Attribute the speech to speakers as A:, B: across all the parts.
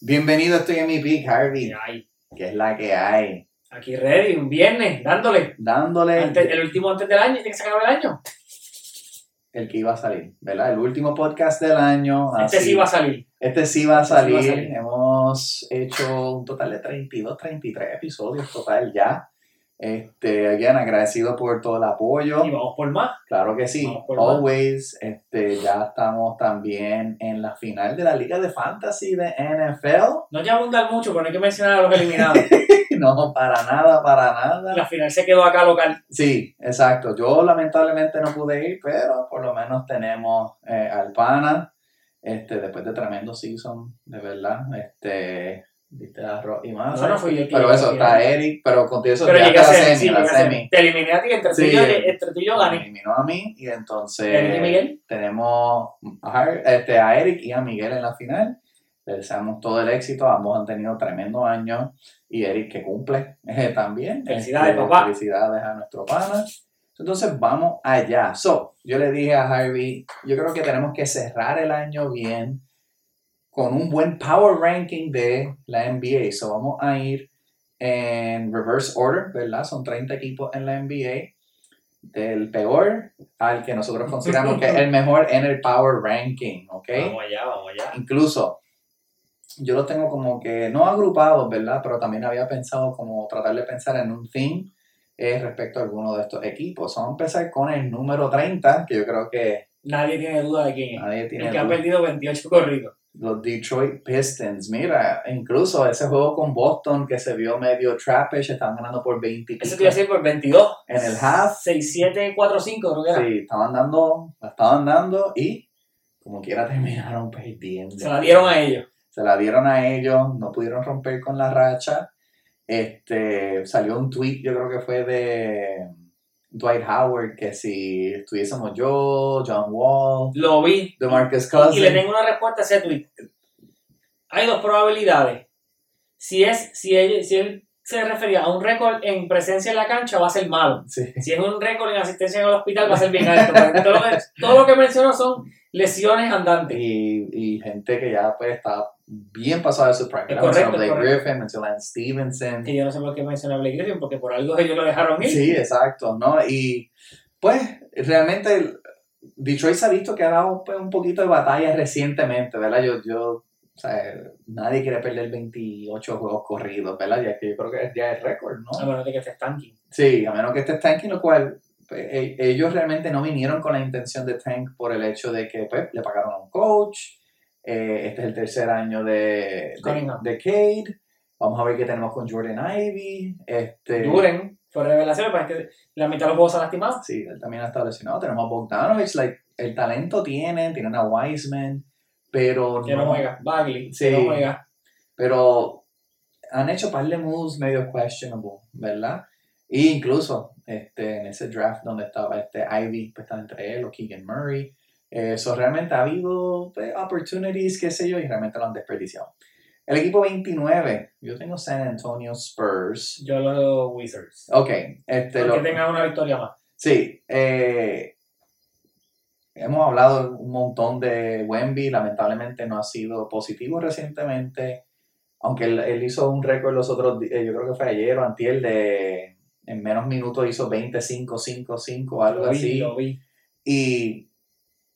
A: Bienvenido, estoy en mi pick, Harvey.
B: ¿Qué hay?
A: Que es la que hay.
B: Aquí ready, un viernes, dándole.
A: Dándole
B: Antes- el último antes del año, tiene que se acabe el año.
A: el que iba a salir, ¿verdad? El último podcast del año.
B: Este
A: así-
B: sí va a salir.
A: Este sí va a
B: Este sí va a
A: salir.
B: salir.
A: Hemos hecho un total de 32, 33 episodios total ya. Este, again, agradecido por todo el apoyo.
B: Y vamos por más.
A: Claro que sí,
B: más.
A: always. Este, ya estamos también en la final de la Liga de Fantasy de NFL.
B: No ya abundar mucho, pero no hay que mencionar a los eliminados.
A: No, para nada, para nada.
B: La final se quedó acá local.
A: Sí, exacto. Yo lamentablemente no pude ir, pero por lo menos tenemos eh, al pana, este, después de tremendo season, de verdad. Este, viste a Rock y más.
B: Eso no fui yo
A: Pero eso, está Eric, pero contigo eso
B: Pero
A: está
B: a
A: la semi,
B: sí,
A: la semi.
B: Te eliminé a ti, entre tú y yo, entre tú y yo
A: Me
B: gané.
A: eliminó a mí y entonces
B: Eric y Miguel.
A: tenemos a, este, a Eric y a Miguel en la final. Le deseamos todo el éxito. Ambos han tenido tremendo año. Y Eric que cumple eh, también.
B: Felicidades,
A: Este,
B: papá.
A: Felicidades a nuestro pana. Entonces vamos allá. So, yo le dije a Harvey, yo creo que tenemos que cerrar el año bien con un buen power ranking de la NBA. So vamos a ir en reverse order, ¿verdad? Son 30 equipos en la NBA. Del peor al que nosotros consideramos que es el mejor en el power ranking, ¿ok?
B: Vamos allá, vamos allá.
A: Incluso yo lo tengo como que no agrupados, ¿verdad? Pero también había pensado como tratar de pensar en un theme eh, respecto a alguno de estos equipos. Vamos a empezar con el número 30, que yo creo que
B: Nadie tiene duda de quién es.
A: nadie tiene
B: El que ha
A: duda.
B: perdido 28 corridos.
A: Los Detroit Pistons, mira, incluso ese juego con Boston que se vio medio trappish, estaban ganando por 20 y
B: Eso te iba a decir por 22.
A: en el half.
B: 6, 7, 4, 5, creo que era.
A: Sí, estaban dando, la estaban dando y como quiera terminaron perdiendo.
B: Se la dieron a ellos.
A: se la dieron a ellos, no pudieron romper con la racha. Este, salió un tweet, yo creo que fue de Dwight Howard, que si estuviésemos yo, John Wall,
B: Lo vi.
A: de Marcus
B: Y le
A: Cousins,
B: tengo una respuesta a ese tweet. Hay dos probabilidades. Si es, si él, si él se refería a un récord en presencia en la cancha, va a ser malo.
A: sí,
B: Si es un récord en asistencia en el hospital, va a ser bien alto. Todo lo que, todo lo que menciono son lesiones andantes.
A: y, y gente que ya pues está bien pasada de su prime. Mencionó
B: correcto,
A: Blake
B: correcto.
A: Griffin, mencionó Lance Stevenson.
B: Que yo no sé por qué menciona a Blake Griffin, porque por algo ellos lo dejaron ir.
A: Sí, exacto, ¿no? Y pues realmente Detroit se ha visto que ha dado pues, un poquito de batalla recientemente, ¿verdad? Yo, yo, o sea, nadie quiere perder 28 juegos corridos, ¿verdad? Ya que yo creo que ya es récord,
B: A
A: ¿no?
B: menos de que estés tanking.
A: Sí, a menos que esté tanking, lo cual pues, e- ellos realmente no vinieron con la intención de tank por el hecho de que pues, le pagaron a un coach, eh, este es el tercer año de, de, de Cade, vamos a ver qué tenemos con Jordan Ivy, este...
B: Duren, fue revelación, pero es que la mitad de los juegos se han lastimado.
A: Sí, él también ha estado lesionado. Tenemos a Bogdanovich, like, el talento tienen, tienen a Wiseman, pero
B: Que no juega. Bagley,
A: Sí.
B: que no juega.
A: Pero han hecho par de moves medio questionable, ¿verdad? E incluso este, en ese draft donde estaba este Ivy, pues estaba entre él o Keegan Murray. Eso realmente ha habido pues, opportunities, qué sé yo, y realmente lo han desperdiciado. El equipo 29, yo tengo San Antonio Spurs.
B: Yo los Wizards.
A: Ok, este lo,
B: tengan una victoria más.
A: Sí, eh, hemos hablado un montón de Wemby, lamentablemente no ha sido positivo recientemente, aunque él, él hizo un récord los otros, di- eh, yo creo que fue ayer o antier, de en menos minutos hizo 25, 5, 5, algo
B: Lo vi,
A: así.
B: lo vi.
A: Y,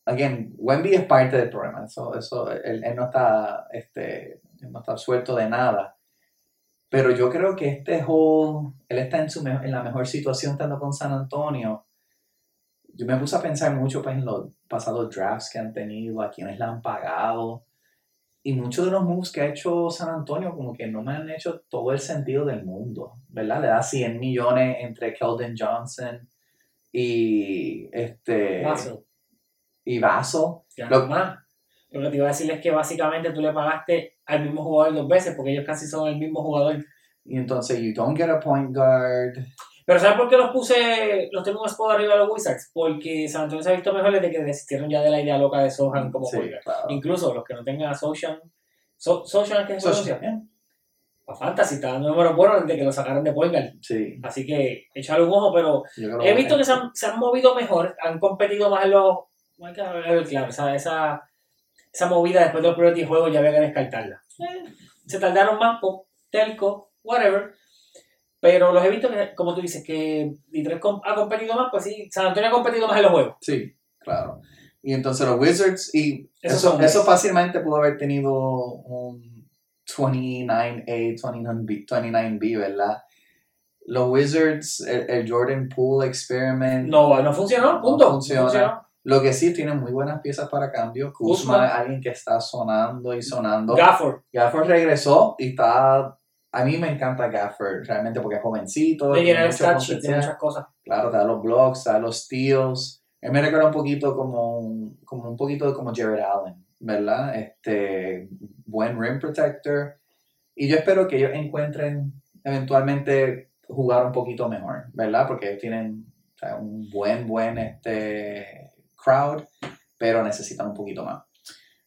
A: again, Wemby es parte del problema, eso, eso, él, él no está, este, él no está suelto de nada. Pero yo creo que este whole, él está en, su, en la mejor situación estando con San Antonio. Yo me puse a pensar mucho pues, en los pasados drafts que han tenido, a quienes le han pagado. Y muchos de los moves que ha hecho San Antonio como que no me han hecho todo el sentido del mundo, ¿verdad? Le da 100 millones entre Keldon Johnson y este
B: Vaso.
A: Y Vaso.
B: Ya
A: Lo-
B: más. Lo que te iba a decir es que básicamente tú le pagaste al mismo jugador dos veces, porque ellos casi son el mismo jugador.
A: Y entonces you don't get a point guard.
B: Pero ¿sabes por qué los puse, los tengo un spot arriba de los Wizards? Porque San Antonio se ha visto mejor desde que desistieron ya de la idea loca de Sohan como
A: Sí, claro.
B: Incluso los que no tengan a Sohan, so, Sohan es que se
A: So-
B: pronuncia.
A: yeah,
B: A Fantasy está dando números buenos desde que lo sacaron de point guard.
A: Sí,
B: Así que échale un ojo, pero he visto que se han, se han movido mejor, han competido más en los. Hay que ver, claro, esa, esa, esa movida después de los primeros 10 juegos ya había que descartarla. Eh, se tardaron más por telco, whatever. Pero los he visto que, como tú dices, que Detroit com- ha competido más, pues sí, San Antonio ha competido más en los juegos.
A: Sí, claro. Y entonces los Wizards, y eso, fácilmente pudo haber tenido un 29A, 29B, 29B, ¿verdad? Los Wizards, el, el Jordan Poole experiment,
B: No, no funcionó, punto.
A: No funciona. Lo que sí tienen muy buenas piezas para cambio. Kuzma, es alguien que está sonando y sonando.
B: Gafford,
A: Gafford regresó y está. A mí me encanta Gafford realmente porque es jovencito. tiene
B: llenar el
A: mucho
B: stat sheet de
A: potencial.
B: muchas cosas.
A: Claro, te da los blocks, te da los steals. Él me recuerda un poquito como un, como un poquito de como Jared Allen, ¿verdad? Este, buen rim protector. Y yo espero que ellos encuentren eventualmente jugar un poquito mejor, ¿verdad? Porque ellos tienen o sea, un buen, buen este, crowd, pero necesitan un poquito más.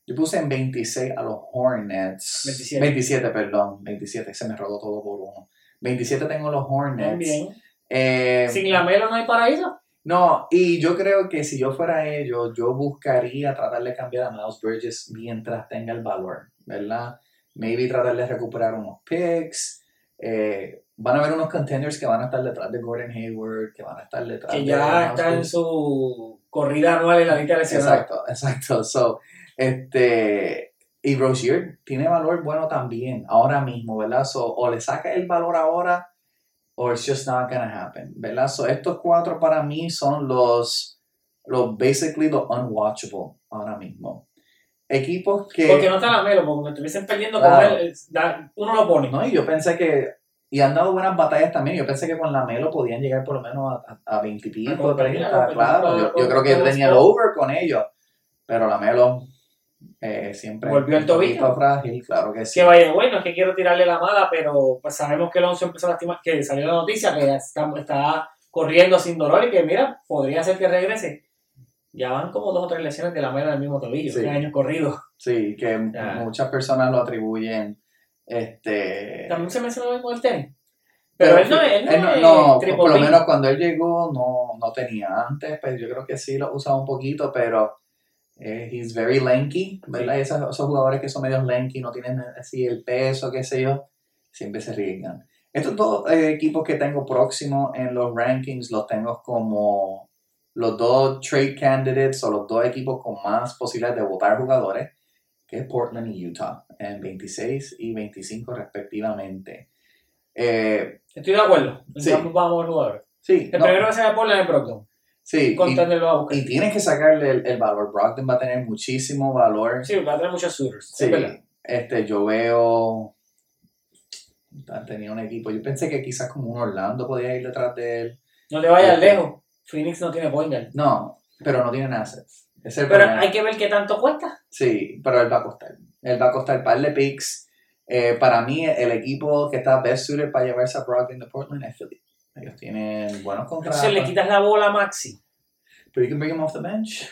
A: Yo puse en 26 a los Hornets.
B: 27.
A: 27, perdón. 27, se me rodó todo por uno. 27 tengo los Hornets.
B: También.
A: Eh,
B: Sin la Melo no hay paraíso.
A: no, y yo creo que si yo fuera ellos, yo buscaría tratar de cambiar a Miles Bridges mientras tenga el valor, ¿verdad? Maybe tratar de recuperar unos picks. eh, van a haber unos contenders que van a estar detrás de Gordon Hayward, que van a estar detrás
B: Que
A: de
B: ya
A: Miles
B: está en su corrida anual en la lista de lesionados.
A: Exacto, exacto. So, este, y Rozier tiene valor bueno también, ahora mismo, ¿verdad? So, o le saca el valor ahora, or it's just not gonna happen, ¿verdad? So, estos cuatro para mí son los, los basically los unwatchable ahora mismo. Equipos que...
B: Porque no está la Melo, porque me estuviesen perdiendo
A: Claro.
B: con él, uno lo pone.
A: No, y yo pensé que... Y han dado buenas batallas también. Yo pensé que con la Melo podían llegar por lo menos a, a, a 20 y pico,
B: A competir,
A: 30,
B: a competir
A: claro. Yo, yo creo que
B: los
A: tenía el over con ellos. Pero la Melo eh, siempre
B: Volvió el tobillo.
A: frágil, claro que sí.
B: Que vaya, bueno, es que quiero tirarle la mala, pero pues sabemos que Alonso empezó a lastimar, que salió la noticia que ya está, está corriendo sin dolor y que mira, podría ser que regrese. Ya van como dos o tres lesiones de la mela del mismo tobillo,
A: Sí.
B: tres años corridos.
A: Sí, que
B: Ya.
A: muchas personas lo atribuyen. Este,
B: También se menciona lo mismo del tenis. Pero, él no es, él no
A: él no- no, por lo menos cuando él llegó no, no tenía antes, pero yo creo que sí lo usaba un poquito, pero eh, he's very lanky, ¿verdad? Y esos, esos jugadores que son medios lanky, no tienen así el peso, qué sé yo, siempre se arriesgan. Estos dos eh, equipos que tengo próximos en los rankings los tengo como los dos trade candidates o los dos equipos con más posibilidades de votar jugadores, que es Portland y Utah, en 26 y 25 respectivamente. Eh,
B: Estoy de acuerdo.
A: Sí.
B: Vamos, a jugadores.
A: sí,
B: El
A: no,
B: primero que se va la de Brogdon.
A: sí, y,
B: a
A: y tienes que sacarle el, el valor. Brogdon va a tener muchísimo valor.
B: Sí, va a tener muchos shooters.
A: Sí,
B: Es
A: este, yo veo. Tenía un equipo. Yo pensé que quizás como un Orlando podía ir detrás de él.
B: No te vayas
A: Este.
B: lejos. Phoenix no tiene point guard.
A: No, pero no tienen assets. Es el
B: Pero hay que ver qué tanto cuesta.
A: Sí, pero él va a costar. Él va a costar par de picks. Eh, para mí, el equipo que está best suited para llevarse a Brogdon de Portland es Philly. Ellos tienen buenos contratos.
B: Entonces le quitas la bola a Maxi.
A: Pero you can bring him off the bench.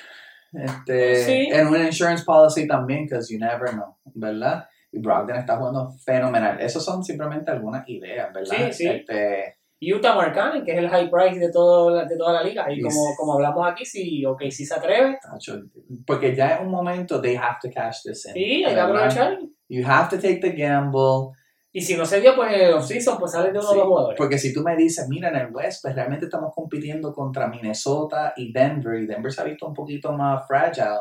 A: Este,
B: Sí.
A: En una insurance policy también, because you never know, ¿verdad? Y Brogdon está jugando fenomenal. Esos son simplemente algunas ideas, ¿verdad?
B: Sí, sí.
A: Este,
B: Utah Markkanen, que es el high price de, todo, de toda la liga. Y como, como hablamos aquí, si, okay, si se atreve,
A: porque ya en un momento they have to cash this in.
B: sí, hay que aprovechar.
A: You have to take the gamble.
B: Y si no se dio, pues el off-season, pues sale de uno
A: Sí,
B: de los jugadores.
A: Porque si tú me dices, mira, en el West, pues realmente estamos compitiendo contra Minnesota y Denver, y Denver se ha visto un poquito más fragile,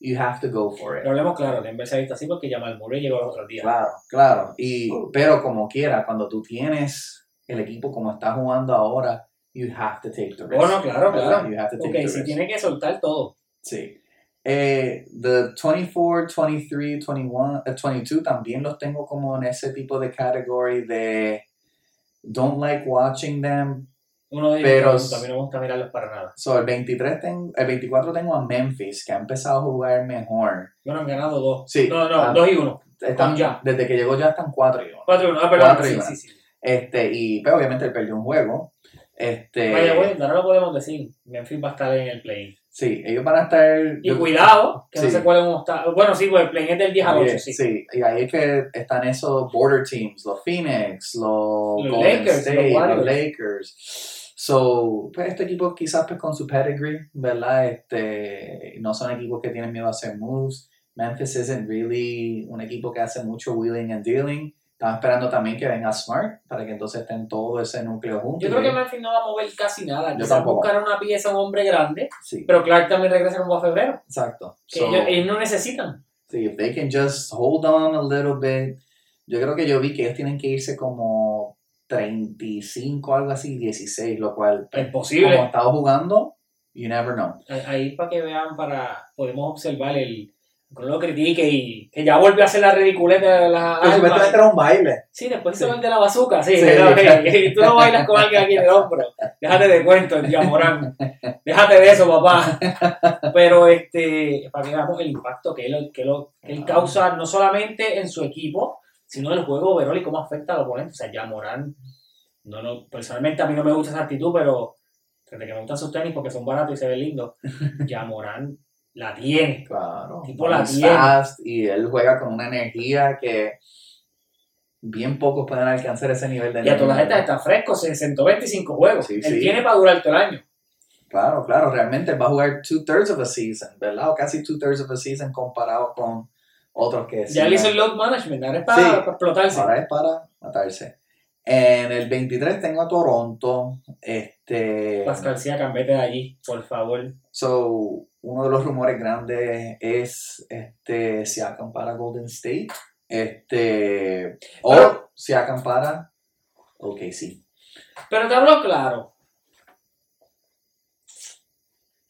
A: you have to go for it.
B: Pero hablemos claro, Denver se ha visto así porque Jamal Murray llegó los otros días.
A: Claro, claro. Y, pero como quiera, cuando tú tienes el equipo como está jugando ahora, you have to take the risk.
B: Bueno, claro, claro.
A: You have to take
B: Ok,
A: the
B: si
A: risk.
B: tiene que soltar todo.
A: Sí. Eh, the 24, 23, 21, eh, 22 también los tengo como en ese tipo de category de don't like watching them.
B: Uno de
A: Pero-
B: ellos a mí no me gusta mirarlos para nada.
A: So, el 23 tengo, el 24 tengo a Memphis, que ha empezado a jugar mejor.
B: Bueno, han ganado dos.
A: Sí.
B: No, no,
A: Ah,
B: dos y uno.
A: Están,
B: ya.
A: Desde que llegó ya están 4 y 1.
B: Cuatro y uno. Ah, perdón.
A: Cuatro y
B: Sí,
A: uno.
B: sí, sí.
A: Este, y pero obviamente él perdió un juego. Este,
B: Vaya, bueno, ahora lo podemos decir. Memphis va a estar en el play.
A: Sí, ellos van a estar.
B: Y
A: yo-
B: cuidado, que no
A: Sí.
B: se cuelen un. Bueno, sí, pues el play es del 10 al 8,
A: Ahí es,
B: sí.
A: sí, y ahí es que están esos border teams, los Phoenix, los,
B: Los
A: Golden
B: Lakers,
A: State,
B: los
A: los. Lakers. So, pues este equipo quizás pues con su pedigree, ¿verdad? Este, no son equipos que tienen miedo a hacer moves. Memphis isn't really un equipo que hace mucho wheeling and dealing. Están esperando también que venga Smart para que entonces estén todo ese núcleo juntos.
B: Yo creo que Memphis no va a mover casi nada.
A: Yo
B: Quizás
A: tampoco.
B: buscar una pieza, un hombre grande.
A: Sí,
B: Pero Clark también regresa como a febrero.
A: exacto.
B: Que
A: So,
B: ellos, ellos no necesitan.
A: sí, if they can just hold on a little bit. Yo creo que yo vi que ellos tienen que irse como 35, algo así, 16, lo cual,
B: Es
A: como
B: posible.
A: ha estado jugando, you never know.
B: Ahí para que vean, para podemos observar el. Que uno lo critique y que ya vuelve a hacer la ridiculez de armas.
A: era un baile.
B: Sí, después
A: Sí.
B: el de la bazuca, sí.
A: Sí.
B: eh, tú no bailas con alguien aquí en el hombro. Déjate de cuento, Morán. Déjate de eso, papá. Pero este, para que veamos el impacto que él, que lo, que él causa no solamente en su equipo, sino en el juego overall y cómo afecta al oponente. O sea, ya Morán, no, no, personalmente a mí no me gusta esa actitud, pero desde que me gustan sus tenis porque son baratos y se ven lindos, ya Morán la tiene.
A: Claro.
B: Tipo la
A: He's
B: tiene.
A: fast y él juega con una energía que bien pocos pueden alcanzar ese nivel de
B: Y a todas
A: energía.
B: estas está fresco, 125 juegos.
A: Sí,
B: él
A: sí.
B: tiene para durar todo el año.
A: Claro, claro, realmente va a jugar two thirds of a season, ¿verdad? O casi two thirds of a season comparado con otros que
B: Ya le hizo el load management, ahora es para,
A: Sí.
B: para explotarse.
A: Ahora es para matarse. En el 23 tengo a Toronto. Este,
B: Pascal Siakam, vete de allí, por favor.
A: so, uno de los rumores grandes es este, Siakam para Golden State. Este, o
B: Pero-
A: Siakam para OKC.
B: Pero te hablo claro.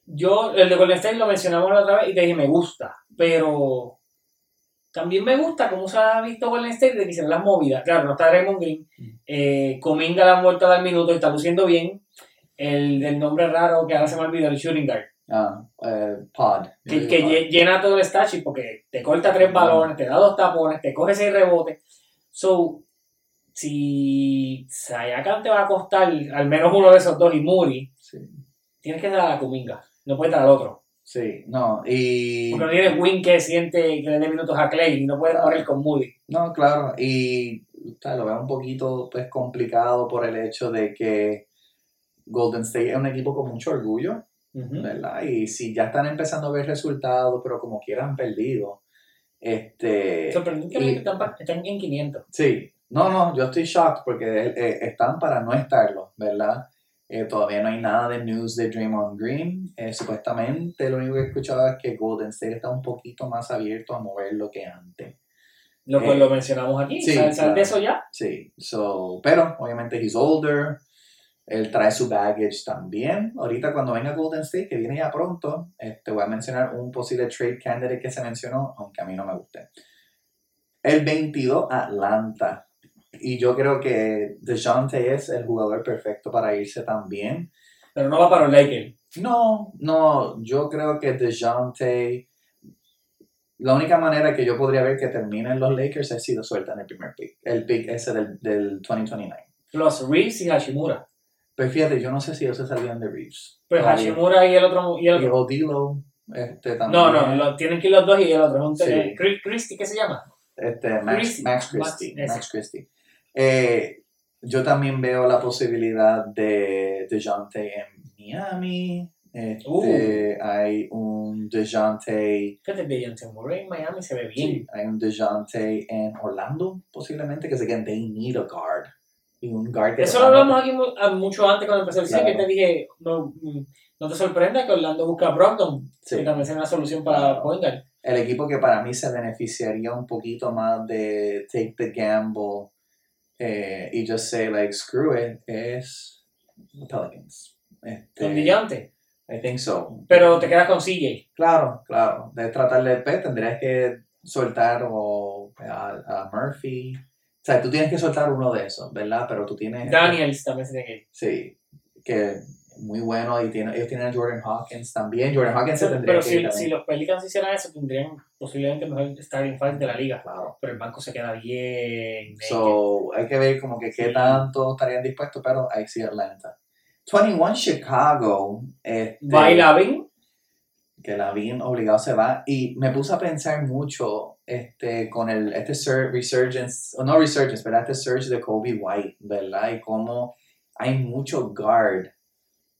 B: Yo, el de Golden State lo mencionamos la otra vez y te dije, me gusta. Pero también me gusta cómo se ha visto Golden State de que hicieron las movidas. Claro, no está Raymond Green. Eh, Cominga la han vuelto a dar minuto y está luciendo bien. El del nombre raro que ahora se me olvidó, el shooting guard.
A: Ah, eh, Pod.
B: Que, que lle- llena todo el stat sheet porque te corta tres balones, te da dos tapones, te coge seis rebotes. So, si Sayakam te va a costar al menos uno de esos dos y Muri,
A: Sí,
B: tienes que dar a la Kuminga. No puedes dar al otro.
A: sí, no, y...
B: Porque no tienes win que siente que le dé minutos a Clay y no puedes morir con Moody.
A: No, claro, y sea, lo veo un poquito pues, complicado por el hecho de que Golden State es un equipo con mucho orgullo,
B: Ujú.
A: ¿verdad? Y si ya están empezando a ver resultados, pero como quieran perdido, este...
B: Sorprendentemente están, en 500.
A: Sí, no, no, yo estoy shocked porque eh, están para no estarlo, ¿verdad? Eh, todavía no hay nada de news de Draymond Green. Eh, supuestamente lo único que he escuchado es que Golden State está un poquito más abierto a moverlo que antes.
B: Lo,
A: Eh,
B: lo mencionamos aquí.
A: sí,
B: ¿Sabes
A: claro.
B: de eso ya?
A: Sí, so, pero obviamente he's older, él trae su baggage también. Ahorita cuando venga Golden State, que viene ya pronto, este, voy a mencionar un posible trade candidate que se mencionó, aunque a mí no me guste. El 22, Atlanta. Y yo creo que DeJounte es el jugador perfecto para irse también.
B: Pero no va para los Lakers.
A: No, no, yo creo que DeJounte... La única manera que yo podría ver que terminen los Lakers es si lo sueltan el primer pick. El pick ese del, del 2029.
B: Los Reeves y Hashimura.
A: Pero fíjate, yo no sé si ellos se salían de Reeves.
B: Pues
A: Todavía.
B: Hashimura y el otro. Y el
A: Y. Odilo, este también.
B: No, no, lo- tienen que ir los dos y el otro.
A: Sí.
B: eh, Chris- Christie, ¿qué se llama?
A: Este, Max,
B: Christie.
A: Max
B: Max,
A: Christie.
B: ese.
A: Max Christie. Eh, yo también veo la posibilidad de DeJounte en Miami. Este,
B: Uh.
A: Hay un DeJounte,
B: Fíjate, Dejounte Murray en Miami se ve bien.
A: sí, hay un DeJounte en Orlando, posiblemente, que se quedan, they need a guard. Y un guard que
B: Eso lo hablamos aquí mu- a- mucho antes cuando empezó el
A: Claro.
B: que te dije, no, mm, no te sorprenda que Orlando busca a Brogdon,
A: Sí.
B: que también sea una solución para point guard.
A: el equipo que para mí se beneficiaría un poquito más de take the gamble eh, y just say like screw it es Pelicans. Este,
B: Con Dejounte.
A: I think so.
B: Pero te quedas con CJ.
A: Claro, claro. De tratar de pues, tendrías que soltar o a, a Murphy. O sea, tú tienes que soltar uno de esos, ¿verdad? Pero tú tienes.
B: Daniels también se tiene que ir.
A: Sí, que muy bueno y tiene, ellos tienen a Jordan Hawkins también. Jordan Hawkins se tendría
B: Pero
A: que
B: si,
A: ir
B: si los Pelicans hicieran eso, tendrían posiblemente mejor starting five de la liga.
A: Claro.
B: Pero el banco se queda bien.
A: So, hay que ver como que qué
B: Sí.
A: tanto estarían dispuestos, pero ahí sí Atlanta. 21 Chicago, este,
B: Baila bien.
A: Que la bien obligado se va, y me puse a pensar mucho este, con el, este sur- resurgence, o no resurgence, ¿verdad? Este surge de Kobe White, ¿verdad? Y cómo hay mucho guard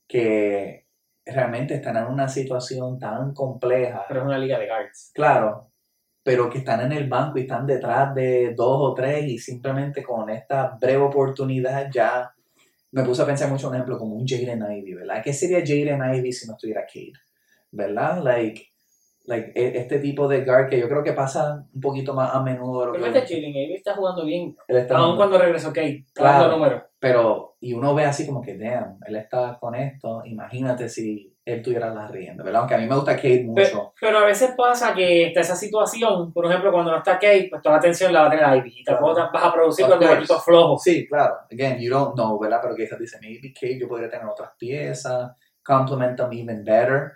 A: que realmente están en una situación tan compleja.
B: Pero es una liga de guards.
A: Claro, pero que están en el banco y están detrás de dos o tres y simplemente con esta breve oportunidad ya me puse a pensar mucho, un ejemplo, como un Jaden Ivy, ¿verdad? ¿Qué sería Jaden Ivy si no estuviera Cade? ¿Verdad? Like, like, e- este tipo de guard que yo creo que pasa un poquito más a menudo de lo
B: Pero
A: que...
B: este Jalen Avery está jugando bien.
A: él está-
B: Aún cuando regresó Kate.
A: Claro.
B: Números.
A: Pero, y uno ve así como que, damn, él está con esto, imagínate si él tuviera las riendas, ¿verdad? Aunque a mí me gusta Cade mucho.
B: Pero a veces pasa que está esa situación, por ejemplo, cuando no está Kate, pues toda la atención la va a tener Ivy. Y tampoco
A: Claro.
B: vas a producir cuando el equipo flojo.
A: Sí, claro. Again, you don't know, ¿verdad? Pero quizás dice, maybe Cade yo podría tener otras piezas, complement them even better.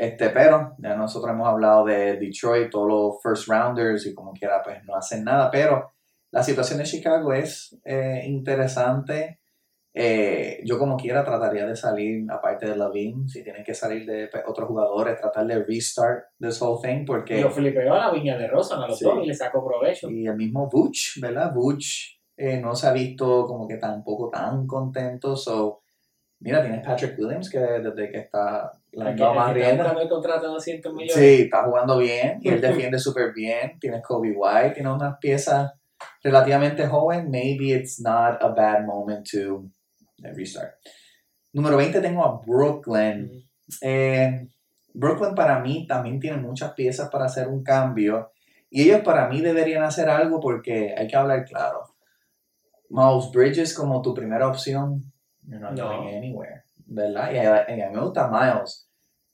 A: Este, pero ya nosotros hemos hablado de Detroit, todos los first rounders y como quiera, pues no hacen nada. Pero la situación de Chicago es eh, interesante. Eh, yo como quiera trataría de salir, aparte de Lavin, si tienen que salir de pues, otros jugadores, tratar de restart this whole thing, porque...
B: Y lo flipeó a la viña de Rosa, a los
A: Sí.
B: dos, y le sacó provecho.
A: Y el mismo Butch, ¿verdad? Butch eh, no se ha visto como que tampoco tan contento. So, mira, tienes Patrick Williams que desde que está la
B: que-
A: más rienda.
B: buscar el contrato de 200 millones.
A: Sí, está jugando bien y él defiende súper bien. Tienes Kobe White, tiene unas piezas relativamente joven. Maybe it's not a bad moment to eh, restart. Número 20 tengo a Brooklyn. Eh, Brooklyn para mí también tiene muchas piezas para hacer un cambio y ellos para mí deberían hacer algo porque hay que hablar claro. Miles Bridges como tu primera opción, you're not
B: No.
A: going anywhere, ¿verdad? Y a, y a mí me gusta Miles,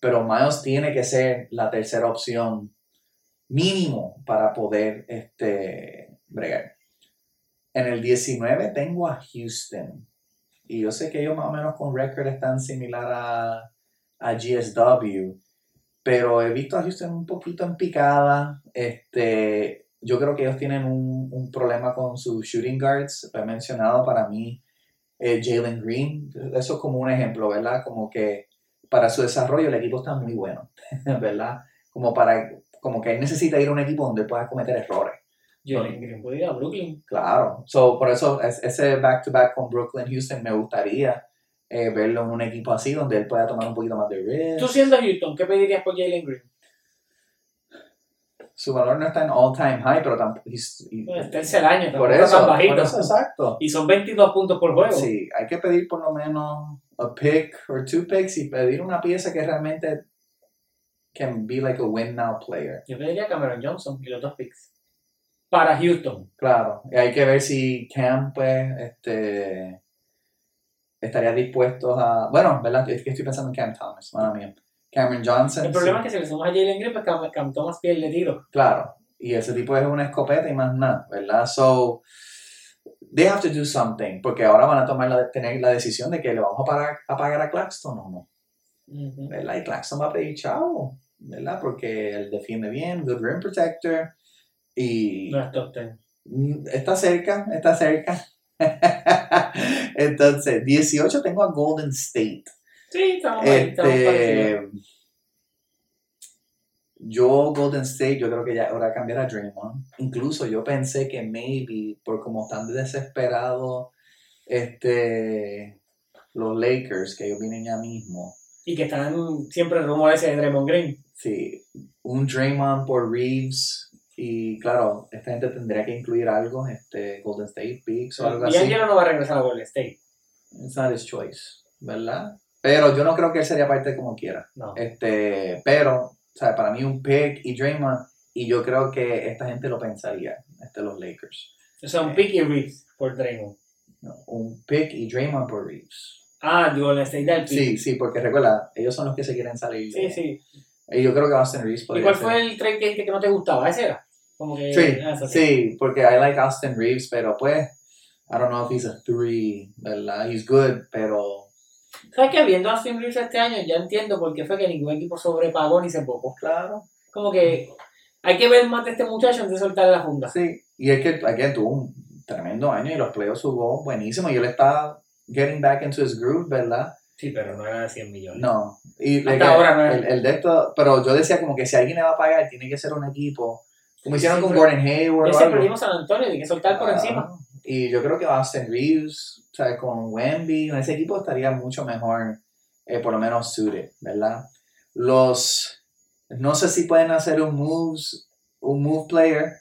A: pero Miles tiene que ser la tercera opción mínimo para poder este, bregar. En el 19 tengo a Houston. Y yo sé que ellos más o menos con record están similar a, a GSW. Pero he visto a Houston un poquito en picada. Este, yo creo que ellos tienen un, un problema con sus shooting guards. He mencionado para mí. eh, Jalen Green. Eso es como un ejemplo, ¿verdad? Como que para su desarrollo el equipo está muy bueno, ¿verdad? Como para como que él necesita ir a un equipo donde pueda cometer errores.
B: Jalen Green puede ir a Brooklyn.
A: Claro, so, por eso es- ese back-to-back con Brooklyn Houston me gustaría eh, verlo en un equipo así donde él pueda tomar un poquito más de risk.
B: Tú siendo Houston, ¿qué pedirías por Jalen Green?
A: Su valor no está en all-time high, pero tampoco...
B: Bueno, Está en el año,
A: por
B: está
A: eso,
B: tan bajito.
A: por eso, exacto.
B: Y son 22 puntos por juego.
A: Sí, hay que pedir por lo menos a pick or two picks y pedir una pieza que realmente can be like a win now player.
B: Yo pediría a Cameron Johnson y los dos picks. Para Houston.
A: Claro, y hay que ver si Cam, pues, este, estaría dispuesto a... Bueno, ¿verdad? Es que estoy pensando en Cam Thomas, mala mía. Cameron Johnson.
B: El problema
A: sí,
B: es que si le sumas a Jalen Green, pues Cam, Cam Thomas pierde tiro.
A: Claro, y ese tipo es una escopeta y más nada, ¿verdad? So, they have to do something, porque ahora van a tomar la, tener la decisión de que le vamos a, pagar a pagar a Claxton o no. ¿verdad? Y Claxton va a pedir chavo, ¿verdad? Porque él defiende bien, good rim protector, y...
B: No es top 10.
A: Mm, Está cerca, está cerca. Entonces, 18 tengo a Golden State.
B: Sí, estamos ahí, estamos parecidos.
A: Este, yo, Golden State, yo creo que ya ahora cambiar a Draymond. Incluso yo pensé que maybe, por como están desesperados este, los Lakers, que ellos vienen ya mismo,
B: Y que están siempre el rumor ese de Draymond Green.
A: sí, un Draymond por Reeves. Y claro, esta gente tendría que incluir algo, este, Golden State Picks o algo
B: Y
A: así.
B: Angelo no va a regresar a Golden State.
A: It's not his choice, ¿verdad? Pero yo no creo que él sería parte como quiera.
B: No.
A: Este, pero, o sea, para mí un pick y Draymond, y yo creo que esta gente lo pensaría, este, los Lakers.
B: O sea, un pick y Reeves por Draymond.
A: ¿no? Un pick y Draymond por Reeves.
B: Ah, Golden State del pick.
A: Sí, sí, porque recuerda, ellos son los que se quieren salir.
B: Sí, sí.
A: Y yo creo que Austin Reeves
B: ¿Y
A: podría
B: cuál
A: ser.
B: fue el trade que que no te gustaba? ¿Ese era? Como que...
A: Sí,
B: ah,
A: sí, porque I like Austin Reeves, pero pues, I don't know if he's a three, ¿verdad? He's good, pero
B: ¿Sabes qué? Viendo a Reeves este año, ya entiendo por qué fue que ningún equipo sobrepagó ni se poco.
A: claro.
B: Como que hay que ver más de este muchacho antes de soltarle la funda.
A: Sí, y es que aquí tuvo un tremendo año y los playoffs jugó buenísimo y él está getting back into his groove, ¿verdad?
B: Sí, pero no era de 100 millones.
A: No. Y
B: Hasta
A: like,
B: ahora no
A: el, el de esto, pero yo decía como que si alguien le va a pagar, tiene que ser un equipo. Como hicieron
B: Sí,
A: con Gordon Hayward. Algo.
B: digo San Antonio, hay que soltar por
A: Ah,
B: encima.
A: Y yo creo que Austin Reeves, ¿sabes? Con Wemby, con ese equipo estaría mucho mejor, eh, por lo menos suited, ¿verdad? Los, no sé si pueden hacer un moves, un move player,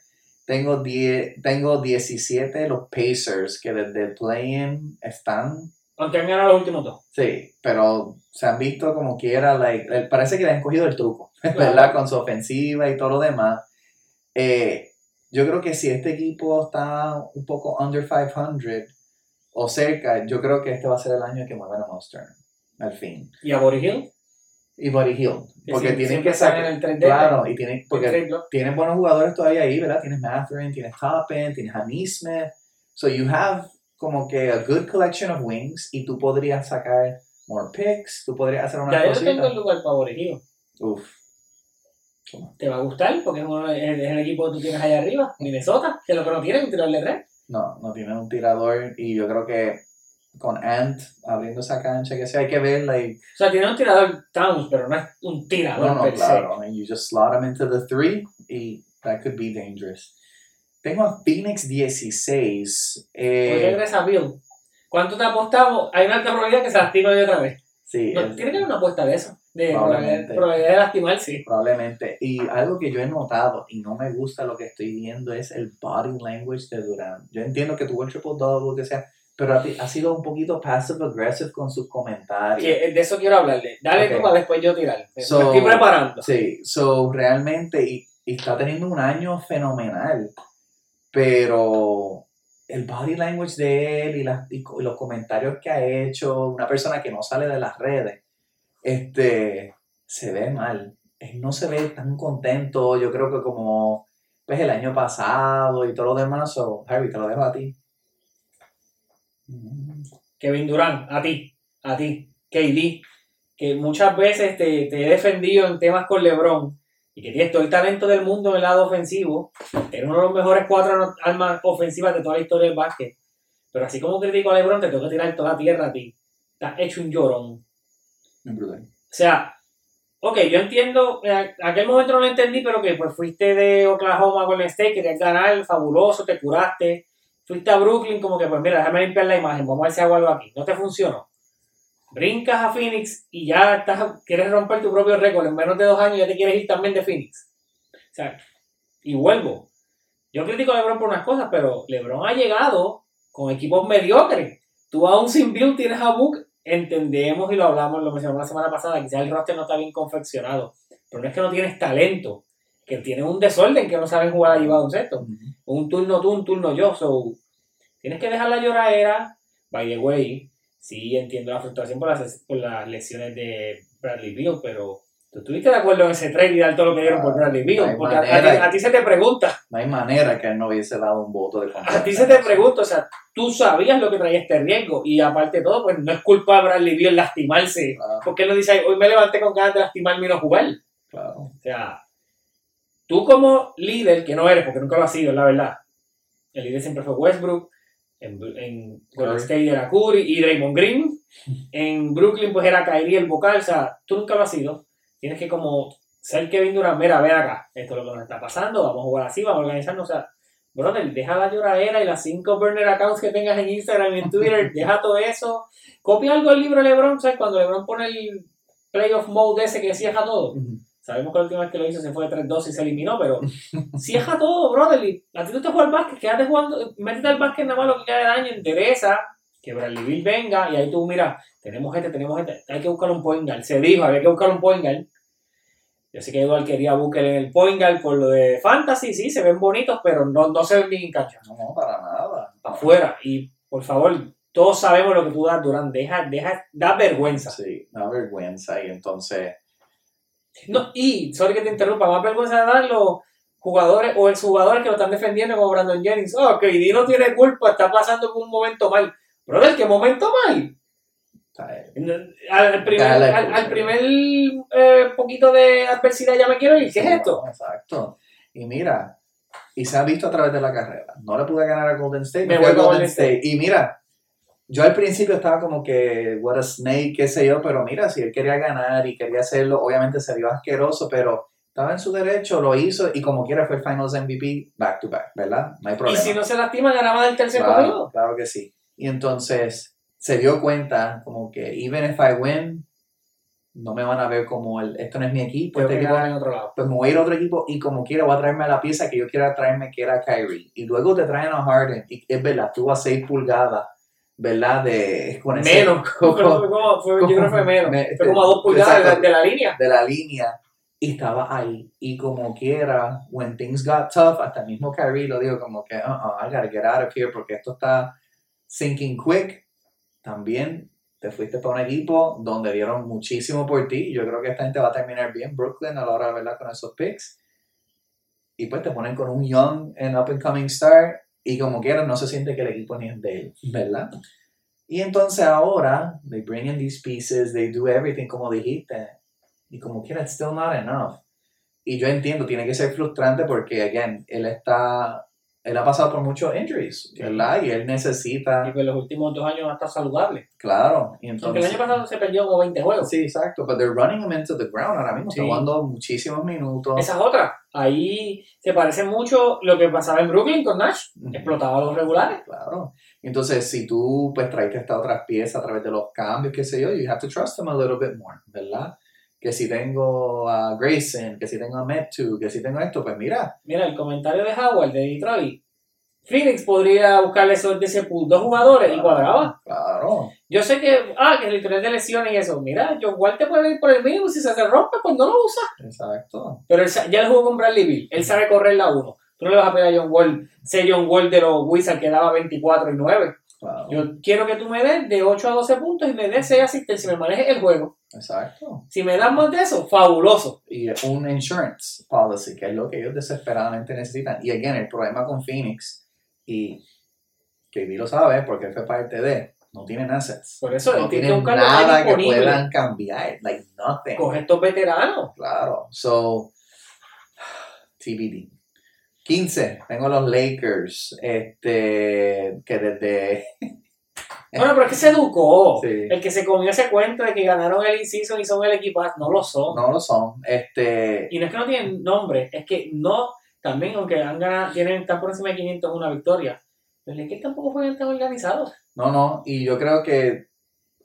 A: tengo, 10, tengo 17 de los Pacers que desde el play-in están.
B: Aunque han ganado los últimos dos.
A: Sí, pero se han visto como quiera, like, parece que le han cogido el truco, ¿verdad? Con su ofensiva y todo lo demás. Eh, yo creo que si este equipo está un poco under 500 o cerca, yo creo que este va a ser el año que muevan a Monster. Al fin.
B: ¿Y a Boris Hill?
A: Y Body Hill.
B: Que
A: Porque
B: sí,
A: tienen que sacar.
B: en el
A: Claro, y tienen, porque tienen buenos jugadores todavía ahí, ¿verdad? Tienes Matherin, tienes Toppin, tienes Hanny Smith. So you have como que a good collection of wings y tú podrías sacar more picks, tú podrías hacer una
B: Ya yo tengo el
A: cosita.
B: lugar para Boris Hill.
A: Uf.
B: ¿Te va a gustar? Porque es, uno- es- es el equipo que tú tienes allá arriba, Minnesota, que lo que no tienen, tirarle tres.
A: No, no tienen un tirador y yo creo que con Ant abriendo esa cancha, que sí hay que ver, like,
B: O sea, tiene un tirador Towns, pero no es un tirador
A: no, no,
B: per
A: claro, and you just slot them into the three y that could be dangerous. Tengo a Phoenix 16.
B: se. ¿Por qué
A: Eh,
B: regresa Bill? ¿Cuánto te apostamos? Hay una alta probabilidad que se de otra vez.
A: sí,
B: No,
A: es-
B: tiene que haber una apuesta de eso. De
A: Probablemente.
B: probabilidad, de lastimarse.
A: Probablemente. Y algo que yo he notado y no me gusta lo que estoy viendo es el body language de Durant. Yo entiendo que tuvo el triple double, lo que sea, pero ha, ha sido un poquito passive aggressive con sus comentarios.
B: Que de eso quiero hablarle. Dale
A: Ok.
B: tú para después yo tirar. Me
A: So-
B: estoy preparando.
A: Sí, so realmente, y, y está teniendo un año fenomenal, pero el body language de él y, las- y los comentarios que ha hecho, una persona que no sale de las redes, este, se ve mal. No se ve tan contento, yo creo que como pues, el año pasado y todo lo demás, so, Harry, te lo dejo a ti.
B: Kevin Durant, a ti, a ti, KD, que muchas veces te, te he defendido en temas con LeBron y que tienes todo el talento del mundo en el lado ofensivo, eres uno de los mejores cuatro armas ofensivas de toda la historia del básquet. Pero así como critico a LeBron, te tengo que tirar toda la tierra a ti. Estás hecho un llorón. O sea, ok, yo entiendo, en aquel momento no lo entendí, pero que pues fuiste de Oklahoma con el State, querías ganar, fabuloso, te curaste. Fuiste a Brooklyn como que, pues mira, déjame limpiar la imagen, vamos a ver si hago algo aquí. No te funcionó. Brincas a Phoenix y ya estás, quieres romper tu propio récord. En menos de dos años ya te quieres ir también de Phoenix. O sea, y vuelvo. Yo critico a LeBron por unas cosas, pero LeBron ha llegado con equipos mediocres. Tú aún sin Bill tienes a Book entendemos y lo hablamos, lo mencionamos la semana pasada, quizás el roster no está bien confeccionado, pero no es que no tienes talento, que tienen un desorden que no saben jugar allí baloncesto. Un turno tú, un turno yo, so tienes que dejar la lloradera, by the way, sí entiendo la frustración por las, por las lesiones de Bradley Beal, pero tú estuviste de acuerdo en ese trade y dar todo lo que dieron por Bradley
A: No
B: Beal,
A: hay
B: porque a, a ti,
A: manera.
B: a ti se te pregunta,
A: No hay manera que él no hubiese dado un voto de confianza.
B: a ti se te pregunta, o sea, tú sabías lo que traía este riesgo y aparte de todo, pues no es culpa de Bradley Beal lastimarse
A: Claro,
B: porque él no dice, hoy me levanté con ganas de lastimarme y no jugar.
A: claro.
B: O sea, tú como líder, que no eres, porque nunca lo has sido, la verdad. El líder siempre fue Westbrook. En, en Golden. State era Curry y Draymond Green. En Brooklyn pues era Kyrie el vocal. O sea, tú nunca lo has sido. Tienes que como ser Kevin Durant. Mira, ven acá. Esto es lo que nos está pasando. Vamos a jugar así, vamos a organizarnos. O sea, brother, deja la lloradera y las cinco burner accounts que tengas en Instagram y en Twitter. deja todo eso. Copia algo del libro de LeBron. ¿Sabes? Cuando LeBron pone el playoff mode ese que cierra todo. Sabemos que la última vez que lo hizo se fue de 3-2 y se eliminó, pero cierra todo, brother. Y a ti no te juega al básquet, quédate jugando, métete al básquet nada más lo que queda de daño, interesa que Bradley Bill venga y ahí tú, mira, tenemos este, tenemos este, hay que buscar un point guard. Se dijo, había que buscar un point guard. Yo sé que Eduard quería Booker en el point guard por lo de fantasy, sí, se ven bonitos, pero no, no se ven bien en cancha,
A: No, no, para nada.
B: afuera. Y por favor, todos sabemos lo que tú das, Durán, deja, deja, da vergüenza.
A: Sí, una vergüenza. Y entonces,
B: No, y, sorry que te interrumpa, más vergüenza de dar los jugadores o exjugadores que lo están defendiendo como Brandon Jennings. Oh, que no tiene culpa, está pasando por un momento mal. Brother, ¿qué momento mal?
A: ¿Sabes?
B: Al primer, al, al primer eh, poquito de adversidad ya me quiero ir. ¿Qué es esto?
A: exacto. Y mira, y se ha visto a través de la carrera. No le pude ganar a Golden State,
B: Me
A: a
B: voy con
A: Golden
B: Golden
A: State. Y mira, yo al principio estaba como que, what a snake, qué sé yo, pero mira, si él quería ganar y quería hacerlo, obviamente se vio asqueroso, pero estaba en su derecho, lo hizo y como quiera fue el Finals MVP back to back, ¿verdad? No hay
B: Y
A: problema.
B: si no se lastima, ganaba del tercer
A: claro,
B: corrido.
A: claro que sí. Y entonces se dio cuenta como que even if I win, no me van a ver como el, esto no es mi equipo, este equipo
B: en otro lado.
A: pues me voy a ir a otro equipo y como quiera voy a traerme a la pieza que yo quiera traerme que era Kyrie. Y luego te traen a Harden y es verdad, estuvo a 6 pulgadas, ¿verdad? De, con ese-
B: Menos.
A: con-
B: Fue como- fue- yo creo que fue menos.
A: Me-
B: Fue como a dos pulgadas de la,
A: exacto.
B: de la línea.
A: de la línea y estaba ahí. Y como quiera, when things got tough, hasta mismo Kyrie lo dijo como que, uh-uh, I gotta get out of here porque esto está sinking quick. También te fuiste para un equipo donde dieron muchísimo por ti. Yo creo que esta gente va a terminar bien Brooklyn a la hora de verla con esos picks. Y pues te ponen con un young and up and coming star y como quiera no se siente que el equipo ni es de él, ¿verdad? Y entonces ahora, they bring in these pieces, they do everything como dijiste, y como quiera, it's still not enough. Y yo entiendo, tiene que ser frustrante porque, again, él está, él ha pasado por muchos injuries, ¿verdad? Y él
B: Y
A: necesita,
B: pues los últimos dos años está saludable.
A: claro. Y
B: Aunque el
A: entonces,
B: año pasado se perdió como 20 juegos.
A: sí, exacto, but they're running him into the ground ahora mismo,
B: Sí.
A: está jugando muchísimos minutos.
B: Esa es otra. Ahí se parece mucho lo que pasaba en Brooklyn con Nash.
A: Ujú.
B: Explotaba a los regulares.
A: Claro. Entonces, si tú pues traiste estas otras piezas a través de los cambios, qué sé yo, you have to trust them a little bit more, ¿verdad? Que si tengo a Grayson, que si tengo a Metu, que si tengo esto, pues mira,
B: Mira, el comentario de Howard de Detroit. Phoenix podría buscarle esos de ese pool dos jugadores y cuadraba.
A: Claro.
B: Yo sé que, ah, que el historial de lesiones y eso. Mira, John Wall te puede ir por el mínimo si se te rompe, pues no lo usa.
A: Exacto.
B: Pero él ya él jugó con Bradley Bill. Él sabe correr la 1. Tú no le vas a pedir a John Wall, sé John Wall de los Wizards que daba 24 y 9.
A: Claro.
B: Yo quiero que tú me des de 8 a 12 puntos y me des 6 asistencias y me manejes el juego.
A: Exacto.
B: Si me das más de eso, fabuloso.
A: Y un insurance policy, que es lo que ellos desesperadamente necesitan. Y again, el problema con Phoenix, y KD lo sabe porque él fue parte de, no tienen assets.
B: Por eso,
A: No
B: que
A: tienen
B: que
A: nada que puedan cambiar. Like nothing.
B: Coge estos veteranos.
A: Claro. So, TBD. 15. Tengo los Lakers. Este. Que desde.
B: Bueno, pero es que se educó.
A: Sí.
B: El que se comió ese cuento de que ganaron el in-season y son el equipazo, no lo son.
A: No lo son. Este.
B: Y no es que no tienen nombre, es que no, también aunque han ganado, tienen, están por encima de 500 una victoria, los Lakers tampoco fueron tan organizados.
A: No, no. Y yo creo que.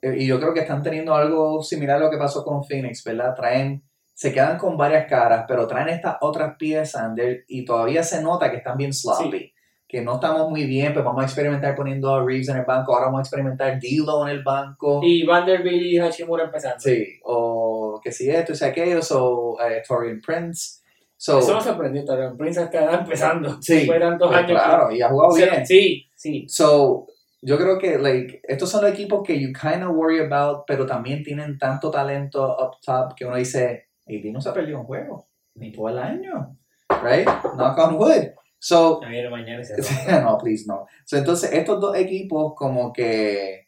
A: eh, Y yo creo que están teniendo algo similar a lo que pasó con Phoenix, ¿verdad? Traen. Se quedan con varias caras, pero traen estas otras piezas y todavía se nota que están bien sloppy. Que no estamos muy bien, pues vamos a experimentar poniendo a Reeves en el banco, ahora vamos a experimentar D'Lo en el banco.
B: Y Vanderbilt y Hachimura empezando.
A: Sí, o que si esto, si aquello, o eh, Torian Prince. So,
B: Eso no sorprendió, Torian Prince está empezando.
A: Sí,
B: de tantos
A: pues
B: años.
A: claro, y ha jugado
B: que-
A: bien.
B: Sí, sí.
A: So, yo creo que like, estos son los equipos que you kind of worry about, pero también tienen tanto talento up top que uno dice, AD no se ha perdido un juego, ni todo el año, right? Knock on wood. So,
B: viene mañana se
A: no, please no. So, entonces, estos dos equipos como que,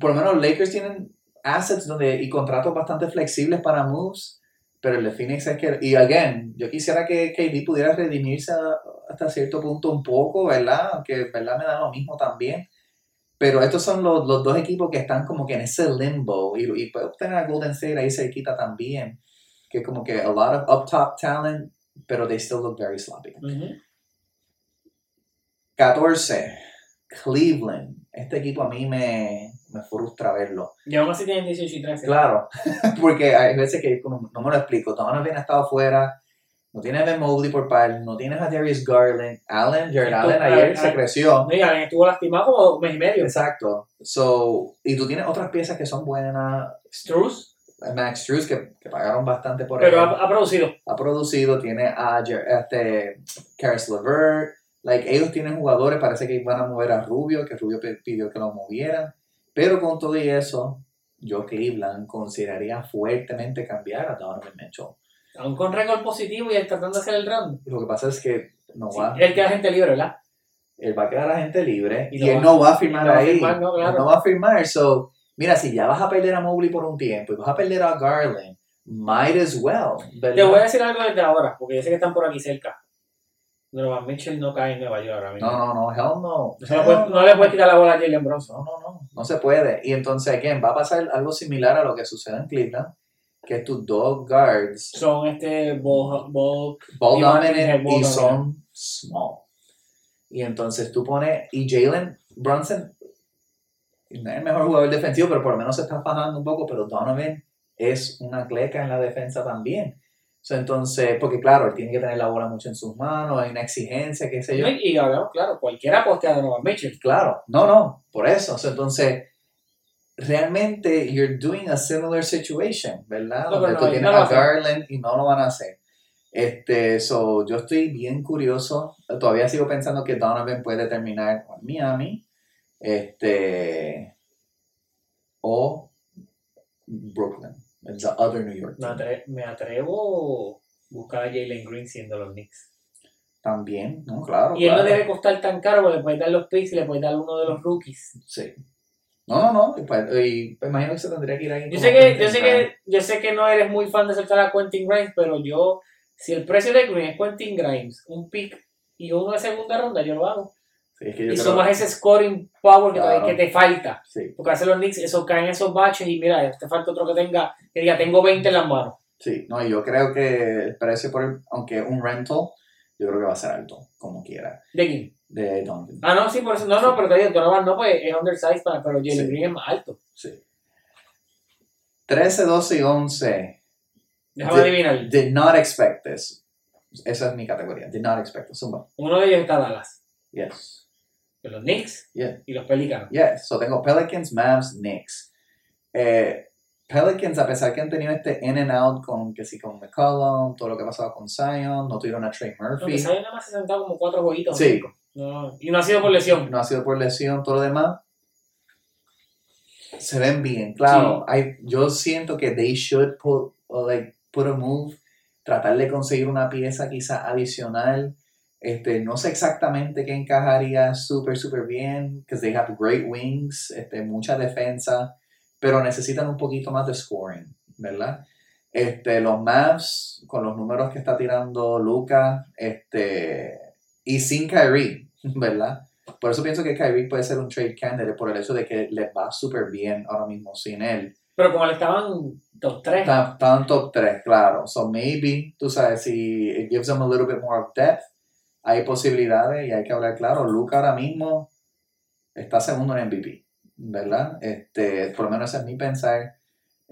A: por lo menos Lakers tienen assets donde, y contratos bastante flexibles para moves, pero el de Phoenix es que, y again, yo quisiera que KD pudiera redimirse hasta cierto punto un poco, ¿verdad? Aunque, ¿verdad? Me da lo mismo también. Pero estos son los, los dos equipos que están como que en ese limbo, y, y puede tener a Golden State ahí cerquita también, que como que a lot of up top talent, pero they still look very sloppy.
B: Ujú.
A: 14. Cleveland. Este equipo a mí me, me frustra verlo.
B: Y aún así tienen 18 y 13.
A: Claro, porque hay veces que como no me lo explico. Donovan ha estado fuera, no tienes a Ben Mobley por par, no tienes a Darius Garland. Allen, Jared Allen ayer se
B: ah.
A: creció.
B: Mira, estuvo lastimado como un mes y medio.
A: Exacto. So, y tú tienes otras piezas que son buenas.
B: Struz,
A: Max Struz, que, que pagaron bastante por
B: pero
A: él.
B: ha, ha producido.
A: ha producido, tiene a este, Karis LeVert, like, ellos tienen jugadores, parece que van a mover a Rubio, que Rubio pidió que lo movieran, pero con todo y eso, yo Cleveland consideraría fuertemente cambiar a Donovan Mitchell.
B: Aún con récord positivo y él tratando de hacer el run.
A: Lo que pasa es que no
B: Sí,
A: va,
B: él queda gente libre, ¿verdad?
A: él va a quedar a gente libre
B: Y
A: y, él
B: va-
A: no va a firmar
B: y no va a
A: ahí,
B: firmar, no, claro.
A: No va a firmar, so, mira, si ya vas a perder a Mobley por un tiempo y vas a perder a Garland, might as well, ¿verdad?
B: Te voy a decir algo desde ahora, porque yo sé que están por aquí cerca. Donovan Mitchell no cae en Nueva York ahora mismo.
A: No, no, no, hell no.
B: No, le
A: Hell
B: puede- no le puedes quitar la bola a Jalen Bronson.
A: No, no, no, no se puede. Y entonces, ¿quién? Va a pasar algo similar a lo que sucede en Cleveland, que tus dos guards,
B: Son este ball, ball
A: ball
B: Y
A: dominant
B: Martin ball
A: y son small. Y entonces tú pones, y Jalen Brunson, no es el mejor jugador defensivo, pero por lo menos se está fajando un poco, pero Donovan es una cleca en la defensa también. So, entonces, porque claro, él tiene que tener la bola mucho en sus manos, hay una exigencia, qué sé yo.
B: Y, y hablamos, claro, cualquiera postea de Donovan Mitchell.
A: Claro, no, no, por eso. So, entonces, realmente, you're doing a similar situation, ¿verdad?
B: No,
A: Donde
B: pero
A: tú
B: no,
A: tienes
B: no
A: a. Garland y no lo van a hacer. Este, so, yo estoy bien curioso. Todavía sigo pensando que Donovan puede terminar con Miami. Este, o Brooklyn. The other New York
B: Me, atre- me atrevo a buscar a Jalen Green siendo los Knicks.
A: También, ¿no? Claro.
B: Y él no debe costar tan caro porque le puedes dar los picks y le puedes dar uno de los rookies.
A: Sí. No, no, no. Y, pues, imagino que se tendría que ir ahí.
B: Yo sé que, yo sé que, yo sé que no eres muy fan de soltar a Quentin Grimes, pero yo, si el precio de Green es Quentin Grimes, un pick y uno de segunda ronda, yo lo hago.
A: Sí, es que yo
B: Y
A: creo-
B: sumas ese scoring power que,
A: Claro.
B: que te falta.
A: Sí,
B: Porque hace los Knicks, eso caen esos baches y mira, te falta otro que tenga, que diga, tengo 20 en las manos.
A: sí. No, y yo creo que el precio por el, aunque un rental, yo creo que va a ser alto, como quiera,
B: ¿De quién?
A: de Donovan.
B: Ah, no, sí, por eso. No, no, pero te digo, Donovan no, pues es undersized, para, pero Jalen
A: Sí.
B: Green es más alto.
A: Sí. 13, 12 y 11.
B: Déjame
A: Did-
B: adivinar.
A: Did not expect this. Esa es mi categoría. Did not expect this. Zumba.
B: Uno de ellos está Dallas.
A: Yes.
B: Los Knicks
A: Yeah.
B: y los Pelicanos.
A: Yes. So tengo Pelicans, Mavs, Knicks. Eh, Pelicans, a pesar que han tenido este in and out con que sí con McCollum, todo lo que ha pasado con Zion, no tuvieron a Trey Murphy.
B: Zion nada más se ha sentado como cuatro jueguitos.
A: Sí.
B: No, y no ha sido por lesión.
A: no ha sido por lesión, todo lo demás. Se ven bien, claro. Hay, yo siento que they should put, like, put a move, tratar de conseguir una pieza quizá adicional. Este, no sé exactamente qué encajaría súper, súper bien, because they have great wings, este, mucha defensa, pero necesitan un poquito más de scoring, ¿verdad? Este, los Mavs, con los números que está tirando Luca, este, y sin Kyrie, ¿verdad? Por eso pienso que Kyrie puede ser un trade candidate por el hecho de que les va súper bien ahora mismo sin él.
B: Pero como le estaban top 3.
A: Está, está en top 3, claro. So maybe, tú sabes, si it gives them a little bit more of depth, hay posibilidades y hay que hablar claro. Luca ahora mismo está segundo en MVP, ¿verdad? Este, por lo menos ese es mi pensar.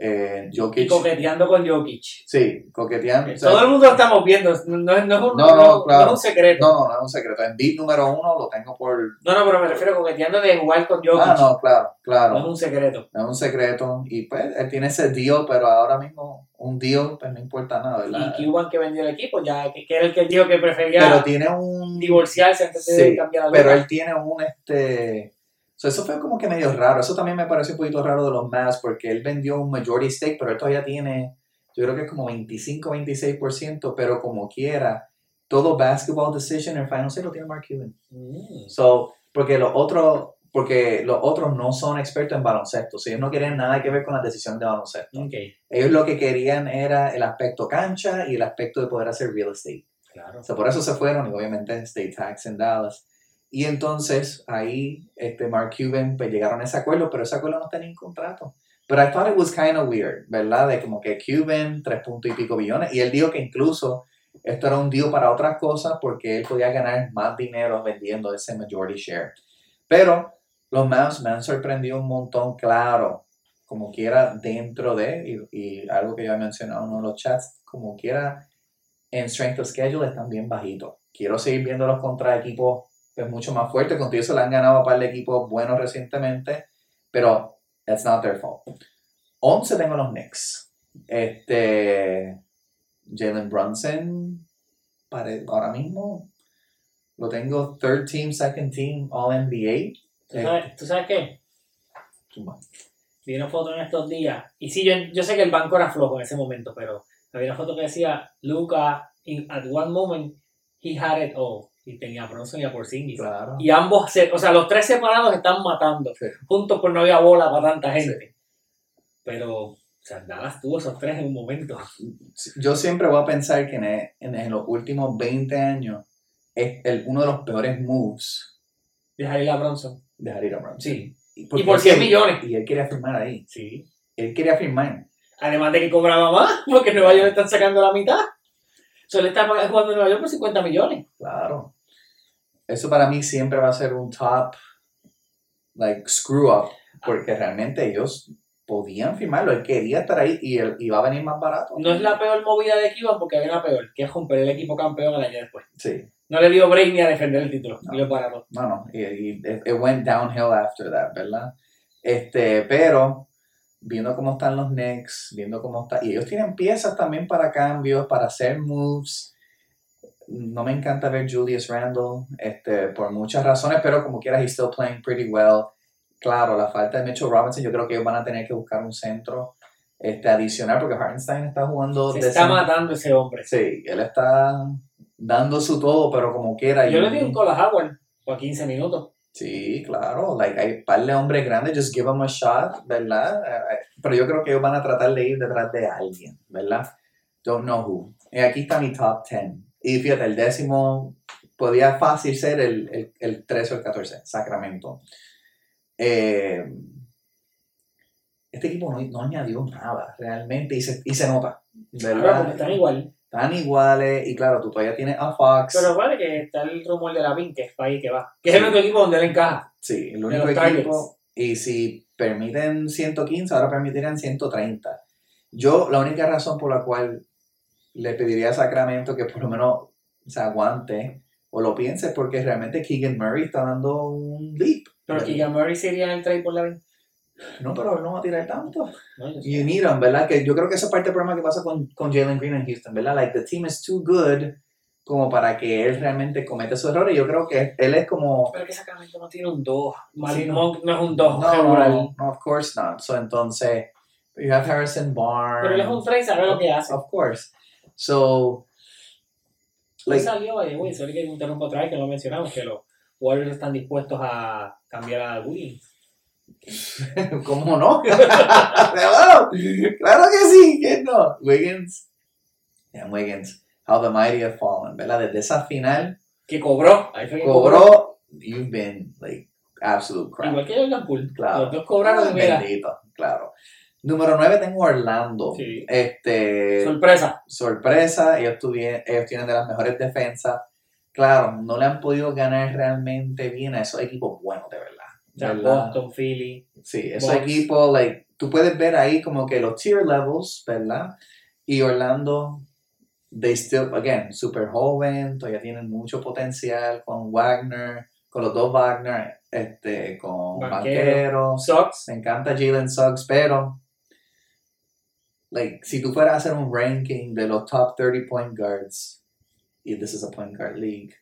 A: Eh,
B: Y coqueteando con Jokic.
A: sí, coqueteando. o sea,
B: Todo el mundo lo estamos viendo. No, no es, no es un,
A: No, no, claro.
B: no es un secreto.
A: no, no, no es un secreto. En beat número uno lo tengo por...
B: No, no, pero me refiero a coqueteando de jugar con Jokic.
A: Ah, no, claro, claro.
B: No es un secreto.
A: No es un secreto. Y pues él tiene ese deal, pero ahora mismo un deal pues no importa nada, ¿verdad?
B: Y Cuban que vendió el equipo, ya que, que era el que dijo que prefería
A: Pero tiene un...
B: divorciarse antes de cambiar a
A: Pero él tiene un este. So, eso fue como que medio raro. Eso también me pareció un poquito raro de los Mavs porque él vendió un majority stake, pero él todavía tiene, yo creo que es como 25-26%, pero como quiera, todo basketball decision en Final Six lo tiene Mark Cuban.
B: Mm.
A: So, porque los otros, porque los otros no son expertos en baloncesto, so, ellos no querían nada que ver con la decisión de baloncesto.
B: Ok,
A: Ellos lo que querían era el aspecto cancha y el aspecto de poder hacer real estate.
B: claro.
A: O sea, por eso se fueron y obviamente State Tax en Dallas. Y entonces ahí este Mark Cuban pues llegaron a ese acuerdo, pero ese acuerdo no tenía un contrato. Pero I thought it was kind of weird, ¿verdad? De como que Cuban, tres puntos y pico billones. Y él dijo que incluso esto era un deal para otras cosas porque él podía ganar más dinero vendiendo ese majority share. Pero los Mavs me han sorprendido un montón, claro, como quiera dentro de, y, y algo que yo he mencionado en uno de los chats, como quiera en strength of schedule están bien bajitos. Quiero seguir viéndolos contra equipos pues, mucho más fuertes. Contigo se le han ganado a par de equipos buenos recientemente, pero that's not their fault. 11 tengo los Knicks. Este, Jalen Brunson, pare- ahora mismo lo tengo third team, second team, all NBA.
B: ¿Tú sabes, ¿Tú sabes qué? Vi una foto en estos días. Y sí, yo, yo sé que el banco era flojo en ese momento, pero había una foto que decía, Luca, in- at one moment, he had it all. Y tenía a Bronson y a Porzingis.
A: Claro.
B: Y ambos, se- o sea, los tres separados están matando.
A: Sí.
B: Juntos pues no había bola para tanta gente. Pero, o sea, Dallas tuvo esos tres en un momento.
A: Yo siempre voy a pensar que en, e- en- los últimos 20 años es el, uno de los peores moves
B: Dejar ir a Bronson.
A: dejar ir a Brunson.
B: Sí. Y por
A: él
B: 100
A: quería-
B: millones.
A: Y él quería firmar ahí.
B: Sí.
A: Él quería firmar.
B: Además de que cobraba más, porque en Nueva York le están sacando la mitad. Solo está jugando en Nueva York por 50 millones.
A: Claro. Eso para mí siempre va a ser un top, like, screw up. porque realmente ellos podían firmarlo, él quería estar ahí y él iba a venir más barato.
B: No es la peor movida de Cuban porque hay una peor, que es romper el equipo campeón el año después.
A: Sí,
B: No le dio break ni a defender el título.
A: No.
B: Y lo paró.
A: no, no, y, it went downhill after that, ¿verdad? Este, pero viendo cómo están los Knicks, viendo cómo está, y ellos tienen piezas también para cambios, para hacer moves. No me encanta ver Julius Randle, este, por muchas razones, pero como quiera, he's still playing pretty well. Claro, la falta de Mitchell Robinson, yo creo que ellos van a tener que buscar un centro este, adicional, porque Hartenstein está jugando
B: Se está matando ese hombre.
A: Sí, él está dando su todo, pero como quiera.
B: Yo
A: y-
B: le di un call a Howard por 15 minutos.
A: Sí, claro, like, hay par de hombres grandes, just give them a shot, ¿verdad? Eh, eh, Pero yo creo que ellos van a tratar de ir detrás de alguien, ¿verdad? Don't know who. Y aquí está mi top 10. Y fíjate, el décimo podía fácil ser el, el, el 13 o el 14, Sacramento. Eh, este equipo no, no añadió nada realmente y se, y se nota,
B: Claro,
A: ¿verdad?
B: porque están igual.
A: Están iguales y claro, tú todavía tienes a Fox.
B: Pero vale que está el rumor de la Vin, que es para ahí que va. Que es el único equipo donde él encaja.
A: Sí, el único equipo.
B: targets.
A: Y si permiten 115, ahora permitirían 130. Yo, la única razón por la cual le pediría a Sacramento que por lo menos se aguante o lo piense es porque realmente Keegan Murray está dando un leap.
B: Pero Keegan Murray sería el trade por la Vin.
A: No, pero él no va a tirar tanto.
B: No.
A: You need him, ¿verdad? Que yo creo que esa es parte del problema que pasa con, con Jalen Green en Houston, ¿verdad? Like, the team is too good como para que él realmente cometa esos errores. Yo creo que él es como...
B: Pero que Sacramento no tiene un 2. Malik
A: Sí, no.
B: Monk no es un 2
A: No, no, no, of course not. So, entonces, you have Harrison Barnes.
B: Pero él es un 3, sabe lo que hace.
A: Of course. So, like,
B: salió, güey, sorry que interrumpo otra vez, que no lo mencionamos, que los Warriors están dispuestos a cambiar a Williams.
A: ¿cómo no? claro, claro que sí, que no. Wiggins, damn Wiggins, how the mighty have fallen, ¿verdad? Desde esa final,
B: Que cobró.
A: Cobró, you've been, like, absolute crap.
B: Igual que Jordan Poole.
A: Claro.
B: Los dos cobraron.
A: Bendito, claro. Número 9 tengo Orlando.
B: Sí.
A: Este,
B: Sorpresa.
A: sorpresa, ellos, tuvieron, ellos tienen de las mejores defensas. Claro, no le han podido ganar realmente bien a esos equipos buenos, de verdad. Sí, esos equipos, like, tú puedes ver ahí como que los tier levels, ¿verdad? Y Orlando, they still, again, súper joven, todavía tienen mucho potencial con Wagner, con los dos Wagner, este, con. Banquero.
B: Sox.
A: Me encanta Jalen Suggs, pero like, si tú fueras a hacer un ranking de los top 30 point guards, y this is a point guard league,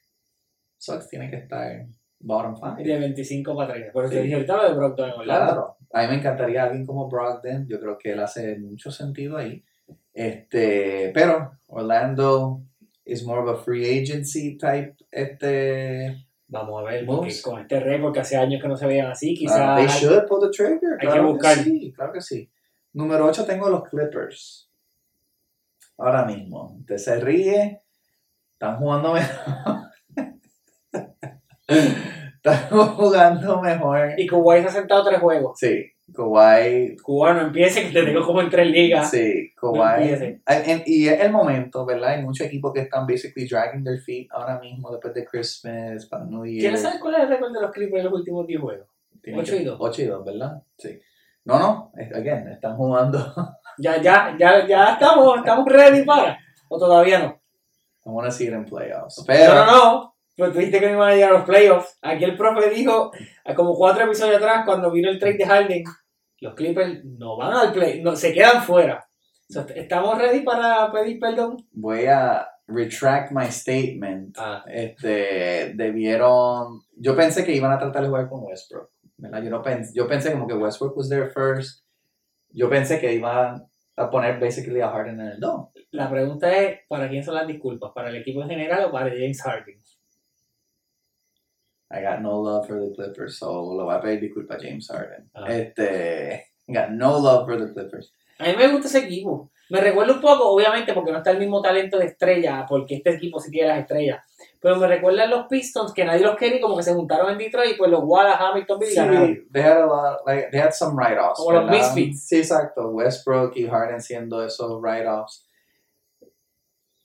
A: Suggs tiene que estar bottom 5.
B: De 25 para 30. Por eso te dije ahorita lo de en Orlando.
A: Claro, a mí me encantaría alguien como Brogdon, yo creo que él hace mucho sentido ahí. Este, pero Orlando is more of a free agency type este
B: Vamos a ver,
A: Moves.
B: con este récord que hace años que no se veían así,
A: Uh,
B: quizás.
A: they should pull the trigger.
B: hay
A: claro
B: que buscar.
A: sí, claro que sí. Número 8 tengo los Clippers. Ahora mismo. Usted se ríe. Están jugando mejor. están jugando mejor.
B: Y Kuwait se ha sentado tres juegos.
A: Sí, Kawhi.
B: Cubano, empiece que te tengo como en tres ligas.
A: Sí,
B: No.
A: Ah, en- Y es el momento, ¿verdad? Hay muchos equipos que están basically dragging their feet ahora mismo después de Christmas, para New Year.
B: ¿Quieres saber cuál es el récord de los Clippers en los últimos 10 juegos?
A: Tienen
B: ocho
A: que-
B: y dos?
A: ocho y dos, ¿verdad? Sí. No, no, again, están jugando.
B: Ya, ya, ya, ya estamos, estamos ready para. O todavía no.
A: I want to see it in playoffs.
B: No,
A: Pero,
B: no, no. Pero tú dijiste que no iban a llegar a los playoffs. Aquí el profe dijo, como cuatro episodios atrás, cuando vino el trade de Harden, los Clippers no van al play, no, se quedan fuera. So, ¿Estamos ready para pedir perdón?
A: voy a retract my statement.
B: Ah,
A: Este, debieron. Yo pensé que iban a tratar de jugar con Westbrook. ¿verdad? Yo, no pensé, yo pensé como que Westbrook was there first. Yo pensé que iban a poner basically a Harden en el 2.
B: la pregunta es, ¿para quién son las disculpas? ¿Para el equipo en general o para James Harden?
A: I got no love for the Clippers, so lo voy a pedir disculpa a James Harden.
B: Ah.
A: Este, got no love for the Clippers.
B: A mí me gusta ese equipo. Me recuerda un poco, obviamente, porque no está el mismo talento de estrella, porque este equipo sí tiene las estrellas. Pero me recuerda a los Pistons, que nadie los quería como que se juntaron en Detroit, pues los Wallace, Hamilton, Bill ganaron.
A: Sí, they had a lot, like, they had some write-offs.
B: Como los. Misfits.
A: Sí, exacto. Westbrook y Harden siendo esos write-offs.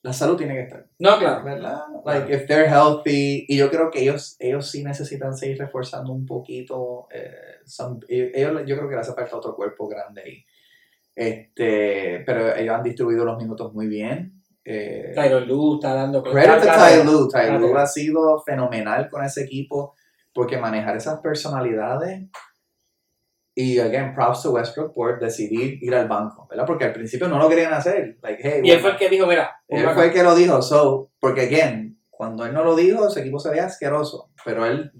A: La salud tiene que estar.
B: No, claro.
A: ¿Verdad? Like, if they're healthy. Y yo creo que ellos, ellos sí necesitan seguir reforzando un poquito. eh, some- ellos, yo creo que le hace falta otro cuerpo grande ahí. Este, pero ellos han distribuido los minutos muy bien. Eh,
B: Tyron Lue está dando
A: Credit to
B: está-
A: Ty Lue. Ty
B: Claro.
A: Lue ha sido fenomenal con ese equipo porque manejar esas personalidades y, again, props to Westbrook por decidir ir al banco, ¿verdad? Porque al principio no lo querían hacer. Like, hey,
B: Y él
A: bueno,
B: fue el que dijo, mira,
A: él fue el que lo dijo, so, porque, again, cuando él no lo dijo, ese equipo se veía asqueroso, pero él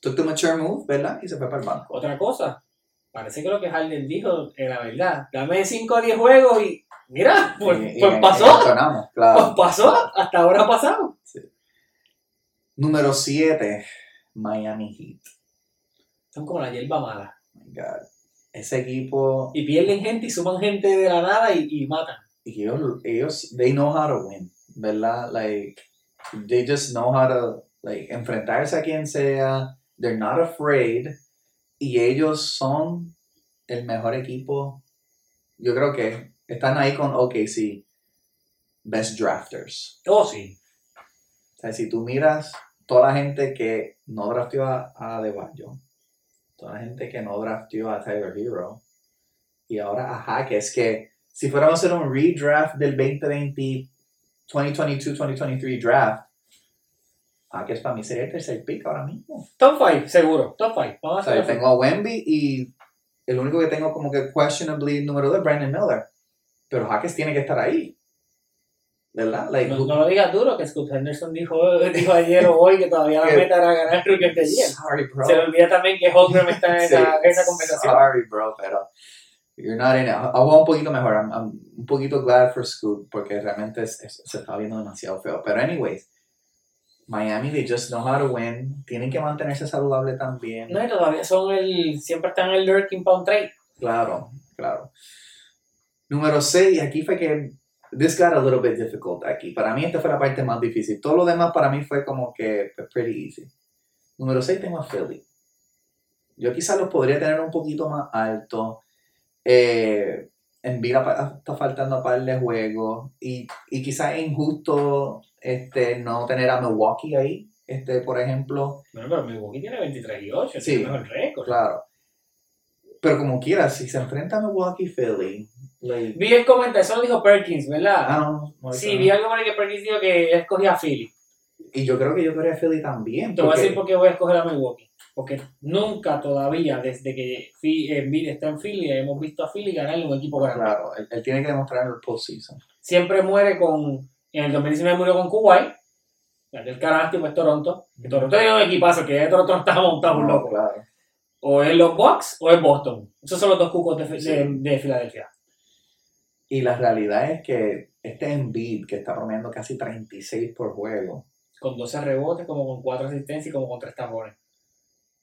A: took the mature move, ¿verdad? Y se fue para el banco.
B: otra cosa. Parece que lo que Harden dijo era verdad. Dame 5 o 10 juegos y mira, pues,
A: Y-
B: pues pasó.
A: claro.
B: Pues pasó. Hasta ahora ha pasado.
A: Número 7, Miami Heat.
B: Son como la hierba mala.
A: God. Ese equipo
B: Y pierden gente y suman gente de la nada y, y matan.
A: y ellos, ellos, they know how to win, ¿verdad? Like, they just know how to, like, enfrentarse a quien sea, they're not afraid, y ellos son el mejor equipo, yo creo que están ahí con OKC, best drafters.
B: Oh, sí.
A: O sea, si tú miras toda la gente que no drafteó a, a Adebayo, toda la gente que no drafteó a Tyler Hero, y ahora a Jaques, que si fuéramos a hacer un redraft del 2020, 2022-2023 draft, Jaques para mí sería el tercer pick ahora mismo.
B: Top 5, seguro. Top 5. Vamos a
A: O sea, yo tengo a Wemby y el único que tengo como que questionably número 2 es Brandon Miller. Pero Jaques tiene que estar ahí. ¿Verdad? Like,
B: No, no lo digas duro, que Scott Henderson dijo, dijo ayer o hoy que todavía la meta era ganar Rookie Year.
A: Sorry, bro.
B: Se le olvida también que Holmgren está en esa,
A: Sí,
B: esa conversación.
A: Sorry, bro, pero you're not in it. Ha jugado un poquito mejor. I'm, I'm un poquito glad for Scoot porque realmente es- es- se está viendo demasiado feo. Pero anyways, Miami, they just know how to win. Tienen que mantenerse saludable también.
B: No, y todavía son el. Siempre están en el lurking pound trade.
A: Claro, claro. Número 6, aquí fue que this got a little bit difficult aquí. Para mí esta fue la parte más difícil. Todo lo demás para mí fue como que pretty easy. Número 6 tengo a Philly. Yo quizás los podría tener un poquito más alto. Eh, en vida pa- está faltando a par de juegos. Y, y quizás es injusto este, no tener a Milwaukee ahí. Este, por ejemplo,
B: Bueno, pero Milwaukee tiene 23 y 8,
A: Sí.
B: es mejor récord.
A: claro. Pero como quiera, si se enfrenta a Milwaukee Philly, like,
B: Vi el comentario, eso lo dijo Perkins, ¿verdad?
A: Ah, no, no,
B: sí, vi algo por ahí que Perkins dijo que él escogía a Philly.
A: Y yo creo que yo quería Philly también.
B: Te voy a decir por qué voy a escoger a Milwaukee. Porque nunca todavía, desde que Fi- Embiid está en Philly, hemos visto a Philly ganarle un equipo grande.
A: Claro, él, él tiene que demostrar en el postseason.
B: Siempre muere con. En el 2019 murió con Kuwait. El canastio pues Toronto. Que Toronto tiene un equipazo, que ya Toronto no estaba montado un loco.
A: claro.
B: O es los Bucks o es Boston. Esos son los dos cucos de, de, de Filadelfia.
A: Y la realidad es que este Embiid, que está promediando casi 36 por juego,
B: Con 12 rebotes, como con 4 asistencias y como con 3 tapones.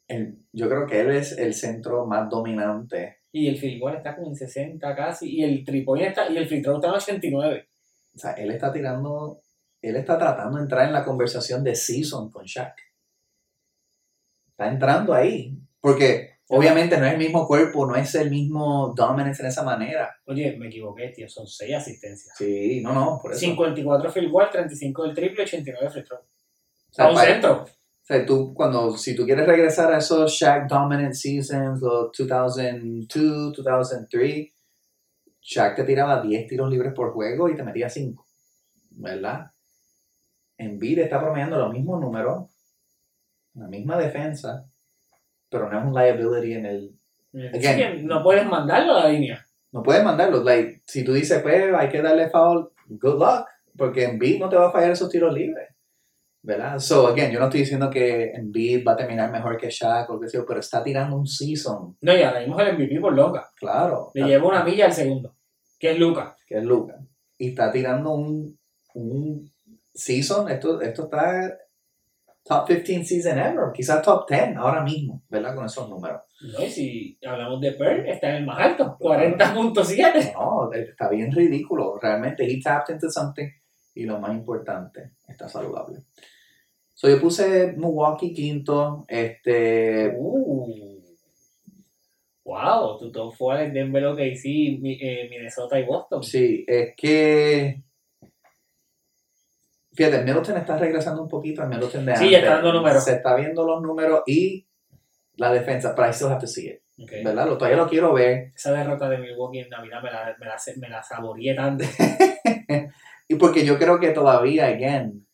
A: él- yo creo que él es el centro más dominante.
B: Y el field goal está como en 60 casi. Y el tripoint está. Y el free throw está en 89.
A: O sea, él está tirando, él está tratando de entrar en la conversación de season con Shaq. Está entrando ahí. Porque obviamente no es el mismo cuerpo, no es el mismo dominance en esa manera.
B: Oye, me equivoqué, tío. Son 6 asistencias.
A: Sí, no, no, por eso.
B: 54 field goal, 35 del triple, 89 free throw.
A: O sea,
B: un centro.
A: O sea, tú, cuando, si tú quieres regresar a esos Shaq Dominant Seasons, los 2002, 2003, Shaq te tiraba 10 tiros libres por juego y te metía 5, ¿verdad? Embiid está promediando los mismos números, la misma defensa, pero no es un liability en el... Again.
B: que no puedes mandarlo a la línea.
A: No puedes mandarlo, like, si tú dices, pues, hay que darle foul, good luck, porque Embiid no te va a fallar esos tiros libres. ¿Verdad? So, again, yo no estoy diciendo que Embiid va a terminar mejor que Shaq o sea, pero está tirando un season,
B: No, y ahora mismo el MVP por loca.
A: claro.
B: Le lleva una milla al segundo. Que es Luca.
A: Que es Luca. Y está tirando un, un season, esto, esto está top 15 season ever, quizás top 10 ahora mismo, ¿verdad? Con esos números.
B: No, y si hablamos de Pearl, está en el más alto. 40.7.
A: No, está bien ridículo. Realmente, he tapped into something. Y lo más importante, está saludable. So, yo puse Milwaukee quinto. Este,
B: Uh. Wow, tu top 4 es Denver, OKC, eh, Minnesota y Boston.
A: sí, es que fíjate, Middleton está regresando un poquito al Middleton de
B: Sí,
A: antes.
B: ya está dando números.
A: Se está viendo los números y la defensa, pero I still have to see it,
B: Ok.
A: ¿verdad? Lo, todavía lo quiero ver.
B: Esa derrota de Milwaukee en Navidad me la, me la, me la saboreé tanto.
A: Y porque yo creo que todavía, again,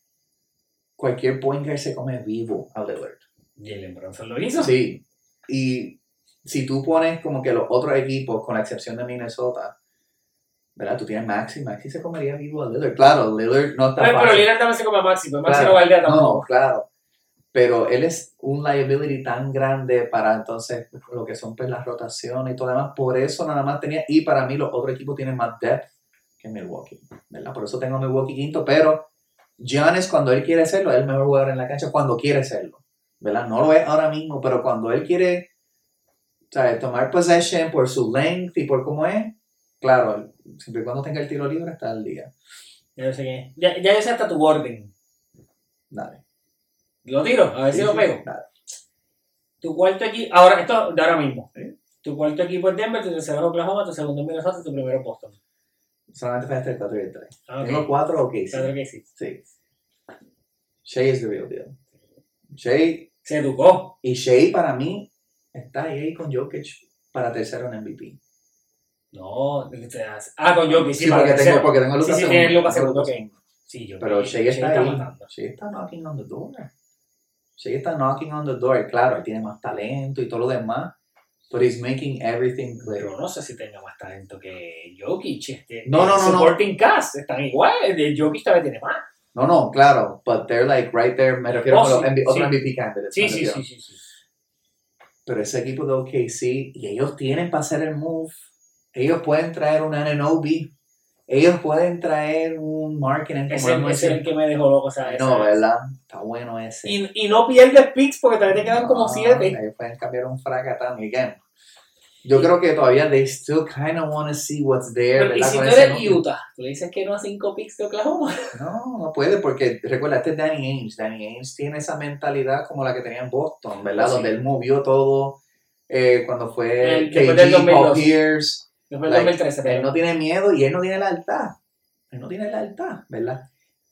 A: cualquier point guard se come vivo a Lillard.
B: Jalen Bronson lo hizo.
A: Sí. Y si tú pones como que los otros equipos, con la excepción de Minnesota, ¿verdad? Tú tienes Maxi, Maxi se comería vivo a Lillard. Claro, Lillard no está
B: Ay, pero. Lillard también se come a Maxi, pues Maxi
A: Claro.
B: no valdría
A: No,
B: tampoco.
A: claro. Pero él es un liability tan grande para entonces lo que son pues, las rotaciones y todo lo demás. Por eso nada más tenía. Y para mí los otros equipos tienen más depth que Milwaukee. ¿verdad? Por eso tengo Milwaukee quinto. Pero Giannis, cuando él quiere serlo, es el mejor jugador en la cancha cuando quiere serlo. ¿verdad? No lo es ahora mismo, pero cuando él quiere ¿sabes? tomar possession por su length y por cómo es, claro, siempre y cuando tenga el tiro libre está al día.
B: Ya yo sé es. Ya, ya yo sé hasta tu orden.
A: Dale.
B: Lo tiro, a ver si lo
A: sí,
B: pego.
A: dale.
B: Tu cuarto equipo, ahora, esto de ahora mismo.
A: Sí.
B: Tu cuarto equipo es Denver, tu tercero es Oklahoma, tu segundo es Minnesota, tu primero es Boston.
A: Solamente fallaste el 4 y el 3.
B: Ah.
A: Tengo 4 o sí.
B: Claro que sí.
A: Sí. Shea es the real deal. Shea,
B: Se educó.
A: y Shea para mí está ahí con Jokic para tercero en MVP.
B: No, ¿qué te hace? Ah, con Jokic, sí,
A: Sí, porque tengo, porque tengo
B: Sí,
A: Lucas
B: sí,
A: segundo.
B: tienes Lucas segundo,
A: segundo.
B: Sí, yo
A: Pero Shea está
B: Shea
A: ahí.
B: matando.
A: Shea está knocking on the door. Shea está knocking on the door. Claro, él tiene más talento y todo lo demás. But he's making everything clear.
B: Pero no sé si tenga más talento que Jokic. Este,
A: No, no, no, no.
B: Supporting cast están iguales. De Jokic todavía tiene más.
A: No, no, claro. But they're like right there. Me refiero
B: Oh,
A: a los
B: sí,
A: otros
B: sí.
A: MVP candidates.
B: Sí, sí, sí, sí, sí.
A: Pero ese equipo de OKC, y ellos tienen para hacer el move. Ellos pueden traer un Ananobi. Ellos pueden traer un marketing
B: Ese, es el que me dejó loco. O sea, ese-
A: No, ¿verdad? Está bueno ese.
B: y, y no pierdes picks porque todavía te quedan como
A: No,
B: siete.
A: Ellos pueden cambiar un fracatán. Again, yo creo que todavía they still kind of want to see what's there.
B: Pero, y si tú eres
A: núcleo.
B: Utah, tú le dices que no a cinco picks de Oklahoma.
A: No, no puede porque recuerda, este es Danny Ainge. Danny Ainge tiene esa mentalidad como la que tenía en Boston, ¿verdad?
B: Sí.
A: Donde él movió todo eh, cuando fue
B: El-
A: KG, Paul
B: 2002.
A: Pierce.
B: Después
A: Like,
B: 2013.
A: Él
B: pero-
A: no tiene miedo y él no tiene la alta. Él no tiene la alta, ¿verdad?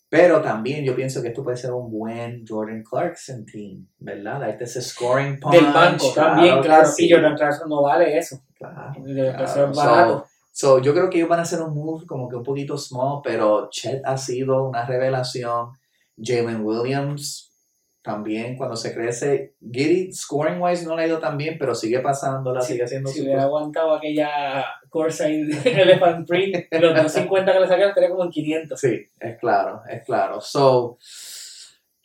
A: Pero también yo pienso que esto puede ser un buen Jordan Clarkson team, ¿verdad? Darte ese scoring punch.
B: Del banco también,
A: que
B: claro.
A: sí.
B: Y Jordan Clarkson no vale eso.
A: Claro. Claro.
B: ser barato.
A: So, yo creo que ellos van a hacer un move como que un poquito small, pero Chet ha sido una revelación. Jalen Williams también cuando se crece. Giddy, scoring wise, no le ha ido tan bien, pero sigue pasándola,
B: Si-
A: sigue haciendo
B: Si hubiera
A: cosa.
B: aguantado aquella Corsair Elephant Print, los 250 que le sacaron, estaría como en 500.
A: Sí, es claro, es claro. So,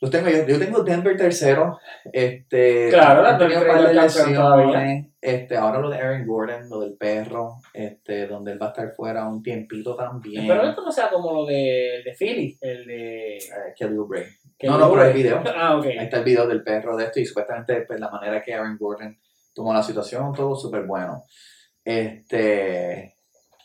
A: los tengo yo, yo tengo Denver tercero. Este,
B: Claro,
A: han tenido
B: todavía.
A: Este, ahora lo de Aaron Gordon, lo del perro, este, donde él va a estar fuera un tiempito también.
B: Pero esto no sea como lo de, el de Philly, el de...
A: Eh, Kelly Oubre. No, no, pero hay video.
B: Ah, ok.
A: Ahí está el video del perro de esto y supuestamente pues, la manera que Aaron Gordon tomó la situación, todo súper bueno. Este,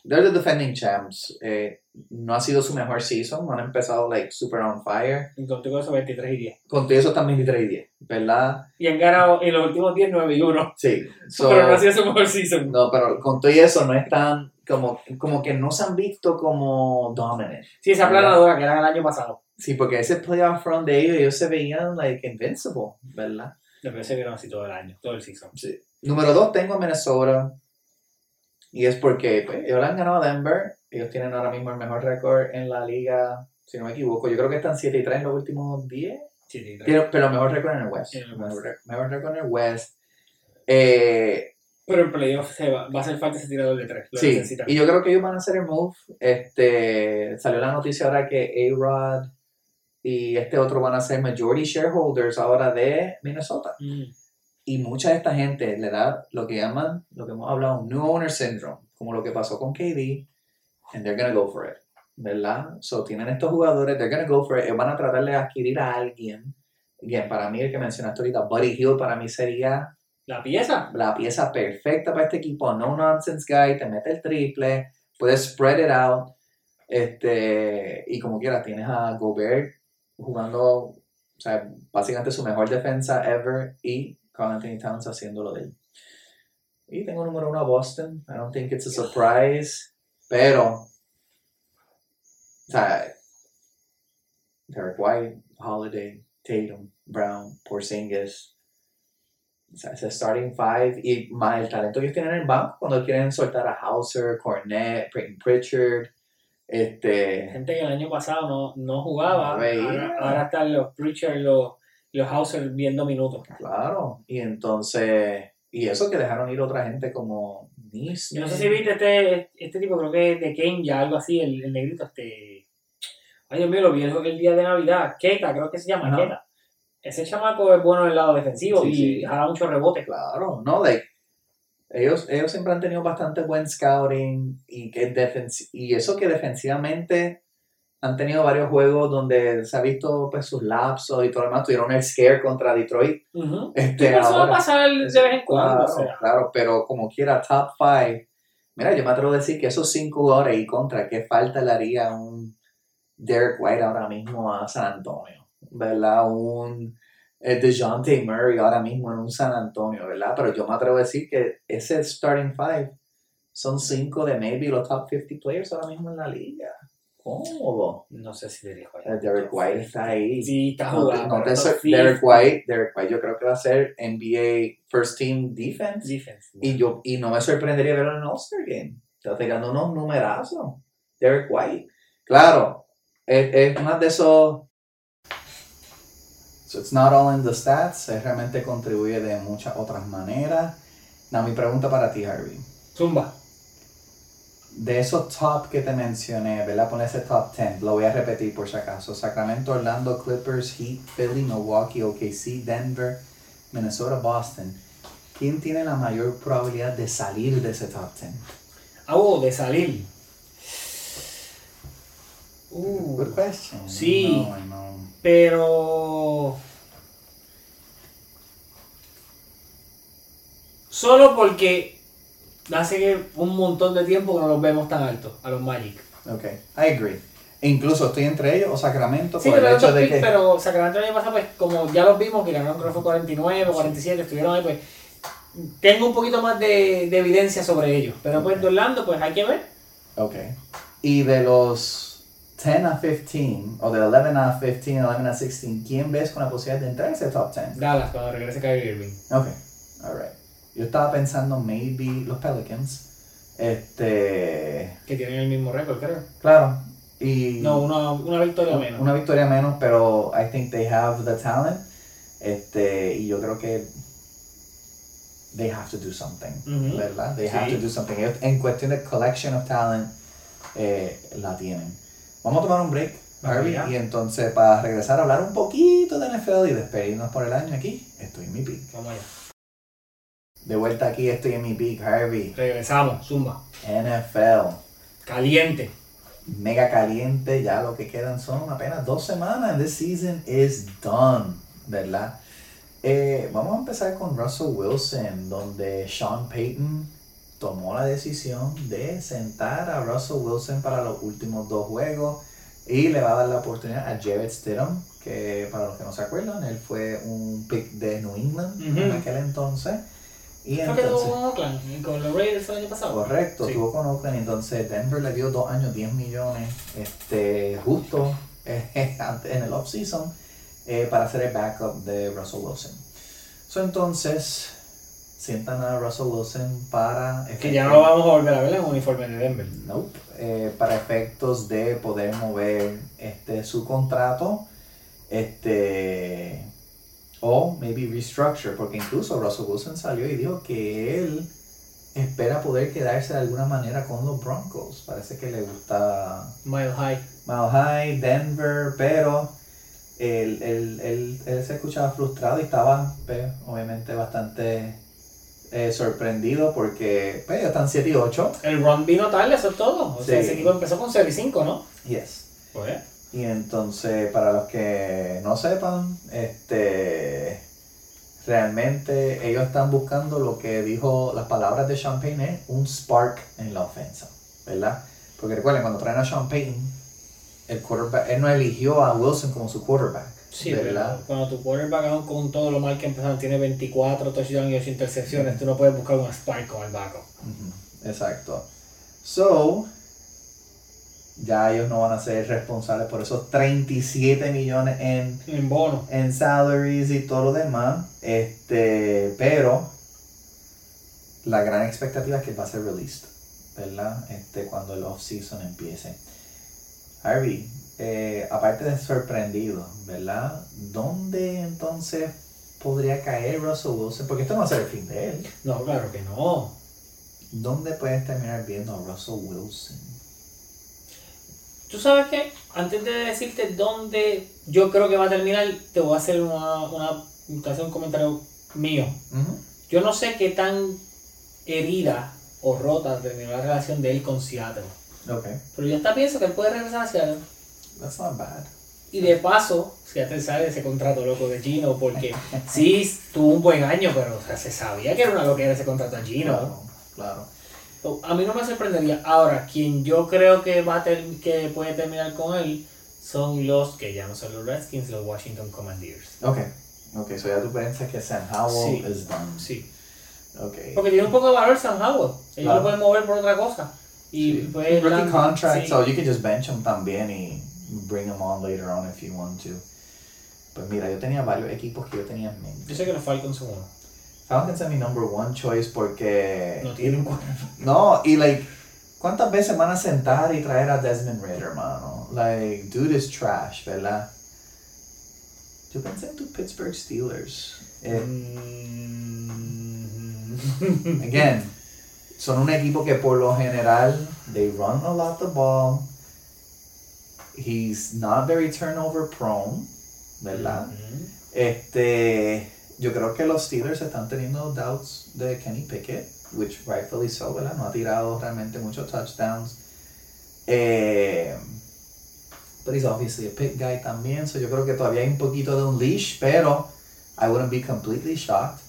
A: they're the defending champs. Eh, no ha sido su mejor season, no han empezado like super on fire.
B: Y contigo eso 23 y 10.
A: Con todo eso están 23 y 10, ¿verdad?
B: Y han ganado en los últimos 10, 9 y 1.
A: Sí. So,
B: pero no ha sido su mejor season.
A: no, pero con todo eso no están como, como que no se han visto como dominant.
B: Sí, esa planadora que era el año pasado.
A: Sí, porque ese playoff run de ellos, ellos se veían like invincible, ¿verdad?
B: Después se vieron así todo el año, todo el season.
A: Sí. Número dos tengo a Minnesota. Y es porque pues, ellos han ganado a Denver. Ellos tienen ahora mismo el mejor récord en la liga, si no me equivoco. Yo creo que están 7 y 3 en los últimos 10.
B: Sí, sí,
A: Tiene- Pero mejor récord en el West.
B: En el West.
A: Mejor, récord en el West. Eh,
B: Pero en playoff se va, va a hacer falta ese tirador de 3. Lo
A: sí,
B: necesitan.
A: y yo creo que ellos van a hacer el move. Este, salió la noticia ahora que A-Rod y este otro van a ser majority shareholders ahora de Minnesota.
B: Mm.
A: Y mucha de esta gente le da lo que llaman, lo que hemos hablado, un new owner syndrome, como lo que pasó con KD, and they're gonna go for it, ¿verdad? So tienen estos jugadores, they're gonna go for it, ellos van a tratar de adquirir a alguien. Bien, para mí el que mencionaste ahorita, Buddy Hill, para mí sería
B: La pieza.
A: la pieza perfecta para este equipo, no nonsense guy, te mete el triple, puedes spread it out, este, y como quieras, tienes a Gobert jugando, o sea, básicamente su mejor defensa ever, y Carl Anthony Towns haciéndolo de él. Y tengo número uno a Boston, I don't think it's a surprise, pero, o sea, Derek White, Holiday, Tatum, Brown, Porzingis. O sea, ese starting five y más el talento que ellos tienen en el banco cuando quieren soltar a Hauser, Cornette, Pritchard. Este,
B: Gente que el año pasado no, no jugaba, ahora, ahora están los Preacher y los, los viendo minutos.
A: claro. Y entonces, y eso que dejaron ir otra gente como Nice.
B: Yo no sé si viste este, este tipo, creo que es de Kenya, algo así, el, el negrito, este. Ay, Dios mío, lo vi el, el día de Navidad. Keta, creo que se llama. Keta. Ese chamaco es bueno en el lado defensivo
A: Sí,
B: y
A: sí.
B: jala muchos rebotes.
A: Claro, no, like, ellos, ellos siempre han tenido bastante buen scouting y, que defensi- y eso que defensivamente han tenido varios juegos donde se ha visto pues, sus lapsos y todo lo demás. Tuvieron el scare contra Detroit.
B: Ujú.
A: Este,
B: Pero eso va a
A: ahora.
B: pasar de vez en cuando.
A: Claro,
B: o sea.
A: claro, pero como quiera, top five. Mira, yo me atrevo a decir que esos cinco jugadores y contra, ¿qué falta le haría un Derek White ahora mismo a San Antonio? ¿Verdad? Un eh, DeJounte Murray ahora mismo en un San Antonio, ¿verdad? Pero yo me atrevo a decir que ese starting five son cinco de maybe los top 50 players ahora mismo en la liga. Cómodo.
B: No sé si dirijo
A: Eh, Derek White está ahí.
B: Sí, está jugando.
A: no
B: sí,
A: Derek White, Derek White yo creo que va a ser NBA First Team Defense.
B: Defense.
A: Y, yo, y no me sorprendería verlo en el All-Star Game. Está tirando unos numerazos. Derek White. Claro, es, es más de esos. So it's not all in the stats. Es realmente contribuye de muchas otras maneras. Now, mi pregunta para ti, Harvey.
B: Zumba.
A: De esos top que te mencioné, ¿verdad? Pon ese top 10. Lo voy a repetir por si acaso. Sacramento, Orlando, Clippers, Heat, Philly, Milwaukee, OKC, Denver, Minnesota, Boston. ¿Quién tiene la mayor probabilidad de salir de ese top 10?
B: Ah, oh, de salir. Uh,
A: Good question.
B: Sí.
A: No, no.
B: pero. Solo porque hace un montón de tiempo que no los vemos tan altos a los Magic.
A: Ok, I agree. E incluso estoy entre ellos o Sacramento
B: Sí,
A: por el
B: pero,
A: hecho
B: estos
A: de que.
B: pero Sacramento el año pasado, pues como ya los vimos, que ganaron creo que fue 49 o 47, estuvieron ahí, pues tengo un poquito más de, de evidencia sobre ellos. Pero pues
A: Ok.
B: de Orlando, pues hay que ver.
A: Ok. Y de los 10 a 15, o de 11 a 15, 11 a 16, ¿quién ves con la posibilidad de entrar a ese top 10?
B: Dallas cuando regrese Kyrie Irving.
A: Ok, alright. Yo estaba pensando maybe los Pelicans. Este.
B: Que tienen el mismo récord, creo.
A: Claro. Y.
B: No, una, una victoria menos.
A: Una victoria menos, pero I think they have the talent. Este, y yo creo que they have to do something. ¿verdad? They
B: Sí.
A: have to do something. En cuestión de collection of talent, eh, la tienen. Vamos a tomar un break, Harvey, y entonces para regresar a hablar un poquito de NFL y despedirnos por el año aquí, estoy en mi peak.
B: Vamos allá.
A: De vuelta aquí, estoy en mi peak, Harvey.
B: Regresamos, Zumba.
A: NFL.
B: Caliente.
A: mega caliente, ya lo que quedan son apenas dos semanas, and this season is done, ¿verdad? Eh, vamos a empezar con Russell Wilson, donde Sean Payton tomó la decisión de sentar a Russell Wilson para los últimos dos juegos y le va a dar la oportunidad a Jared Stidham, que para los que no se acuerdan, él fue un pick de New England en aquel entonces. Y
B: que tuvo
A: entonces,
B: con Oakland y con los Raiders el año pasado.
A: Correcto,
B: Sí.
A: estuvo con Oakland, entonces Denver le dio dos años, 10 millones, este, justo eh, antes- en el offseason eh, para hacer el backup de Russell Wilson. So, entonces, sientan a Russell Wilson para...
B: Que ya no lo vamos a volver a ver en un uniforme de Denver.
A: Nope, eh, para efectos de poder mover este, su contrato, este, o maybe restructure, porque incluso Russell Wilson salió y dijo que él espera poder quedarse de alguna manera con los Broncos. Parece que le gusta
B: Mile High.
A: Mile High, Denver, pero él, él- él- él se escuchaba frustrado y estaba pues, obviamente bastante eh, sorprendido porque pues, están 7 y 8.
B: El run vino tarde, eso es todo. O sea, ese equipo empezó con 0 y 5, ¿no?
A: Yes.
B: Pues,
A: Y entonces, para los que no sepan, este realmente ellos están buscando lo que dijo las palabras de Payton, es un spark en la ofensa, ¿verdad? Porque recuerden, cuando traen a Payton, el quarterback, él no eligió a Wilson como su quarterback,
B: sí,
A: ¿verdad?
B: pero cuando tu quarterback aún con todo lo mal que empezaron tiene 24 touchdowns y 8 intercepciones, tú no puedes buscar un spike con el backup.
A: Exacto. So, Ya ellos no van a ser responsables por esos 37 millones en,
B: En bono.
A: en salaries y todo lo demás. Este, pero la gran expectativa es que va a ser released, ¿verdad? Este, cuando el off-season empiece. Harvey, eh, aparte de sorprendido, ¿verdad? ¿Dónde entonces podría caer Russell Wilson? Porque esto no va a ser el fin de él.
B: No, claro que no.
A: ¿Dónde puedes terminar viendo a Russell Wilson?
B: Tú sabes que, antes de decirte dónde yo creo que va a terminar, te voy a hacer una, una, te hacer un comentario mío. Yo no sé qué tan herida o rota terminó la relación de él con Seattle.
A: Ok,
B: Pero yo hasta pienso que él puede regresar a Seattle.
A: that's not bad.
B: Y de paso, Seattle sale de ese contrato loco de Gino, porque sí tuvo un buen año, pero o sea, se sabía que era una loquera ese contrato a Gino.
A: Claro, claro.
B: A mí no me sorprendería. Ahora, quien yo creo que va a ter- que puede terminar con él son los que ya no son los Redskins, los Washington Commanders.
A: Ok, ok, so ya tú piensas que Sam Howell
B: Sí.
A: is done.
B: Sí.
A: Ok.
B: Porque tiene un poco de valor Sam Howell. Ellos
A: Claro.
B: lo pueden mover por otra cosa. Y
A: Sí.
B: pues,
A: Rookie
B: la-
A: contract,
B: sí.
A: so you can just bench him también y bring him on later on if you want to. Pues mira, yo tenía varios equipos que yo tenía en mente.
B: Yo sé que los Falcons son uno.
A: Falcons es mi number one choice porque...
B: No tiene un quarterback.
A: No, y like, ¿cuántas veces van a sentar y traer a Desmond Ritter, mano? Like, dude is trash, ¿verdad? Yo pensé en tus Pittsburgh Steelers. Eh,
B: Mm.
A: again, son un equipo que por lo general, they run a lot the ball. He's not very turnover prone, ¿verdad?
B: Ujú.
A: Este, yo creo que los Steelers están teniendo doubts de Kenny Pickett, which rightfully so, ¿verdad? No ha tirado realmente muchos touchdowns. Eh, but he's obviously a pick guy también, so yo creo que todavía hay un poquito de un leash, pero I wouldn't be completely shocked.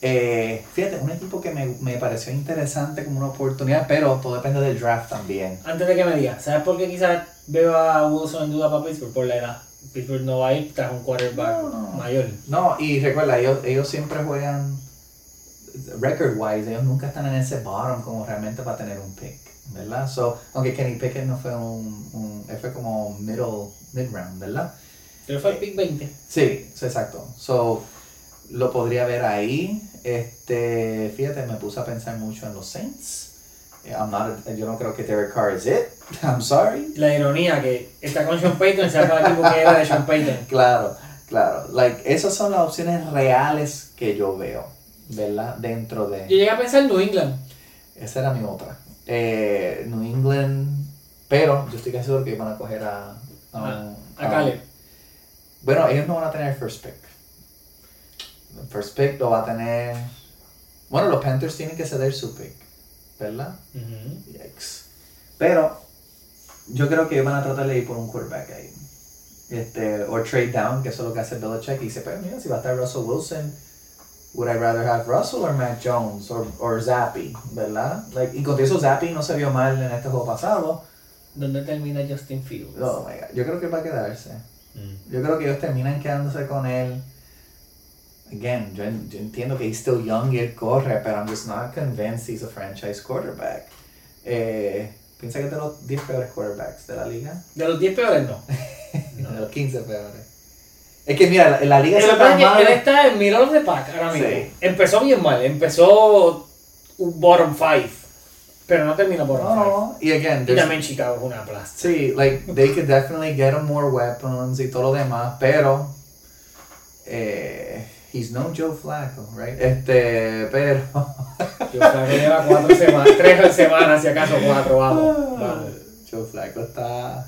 A: Eh, fíjate, un equipo que me, me pareció interesante como una oportunidad, pero todo depende del draft también.
B: Antes de que me digas, ¿sabes por qué quizás veo a Wilson en duda para Pittsburgh? Por la edad. Pittsburgh no va a ir tras un quarterback
A: No, no.
B: mayor.
A: No, y recuerda, ellos, ellos siempre juegan record wise, ellos nunca están en ese bottom como realmente para tener un pick, ¿verdad? So, aunque Kenny Pickett no fue un, un fue como middle, mid round, ¿verdad?
B: Pero fue el pick 20.
A: Sí, sí, exacto. So, lo podría ver ahí. Este, fíjate, me puse a pensar mucho en los Saints. I'm not, yo no creo que Derek Carr is it. I'm sorry.
B: La ironía que está con Sean Payton, se acaba el equipo que era de Sean Payton.
A: Claro, claro. Like, esas son las opciones reales que yo veo, ¿verdad? Dentro de...
B: Yo llegué a pensar en New England.
A: Esa era mi otra. Eh, New England, pero yo estoy casi seguro que van a coger a... a,
B: Ah, A Caleb.
A: Bueno, ellos no van a tener first pick. El first pick lo va a tener... Bueno, los Panthers tienen que ceder su pick, ¿verdad?
B: Ujú.
A: Yikes. Pero yo creo que van a tratar de ir por un quarterback ahí. Este, o trade down, que eso es lo que hace Belichick. Y dice, pues mira, si va a estar Russell Wilson, would I rather have Russell or Mac Jones or, or Zappy, ¿verdad? Like, y con eso Zappy no se vio mal en este juego pasado.
B: ¿Dónde termina Justin Fields?
A: Oh my God. Yo creo que va a quedarse.
B: Mm.
A: Yo creo que ellos terminan quedándose con él. Again, yo, yo entiendo que he's still young y él corre, pero I'm just not convinced he's a franchise quarterback. Eh, piensa que es de los 10 peores quarterbacks de la liga.
B: De los 10 peores, no.
A: De los 15 peores. Es que mira, la, la liga
B: pasa
A: tan
B: que él está en middle of the pack ahora mismo.
A: Sí.
B: Empezó bien mal, empezó un bottom 5, pero no terminó bottom 5.
A: No, y again,
B: Y también Chicago es una plasta.
A: sí, like, they could definitely get him more weapons y todo lo demás, pero eh, he's no Joe Flacco, right? Este, pero
B: creo que lleva 4 semanas, 3 semanas, si acaso 4, vamos. vamos.
A: Joe Flacco está.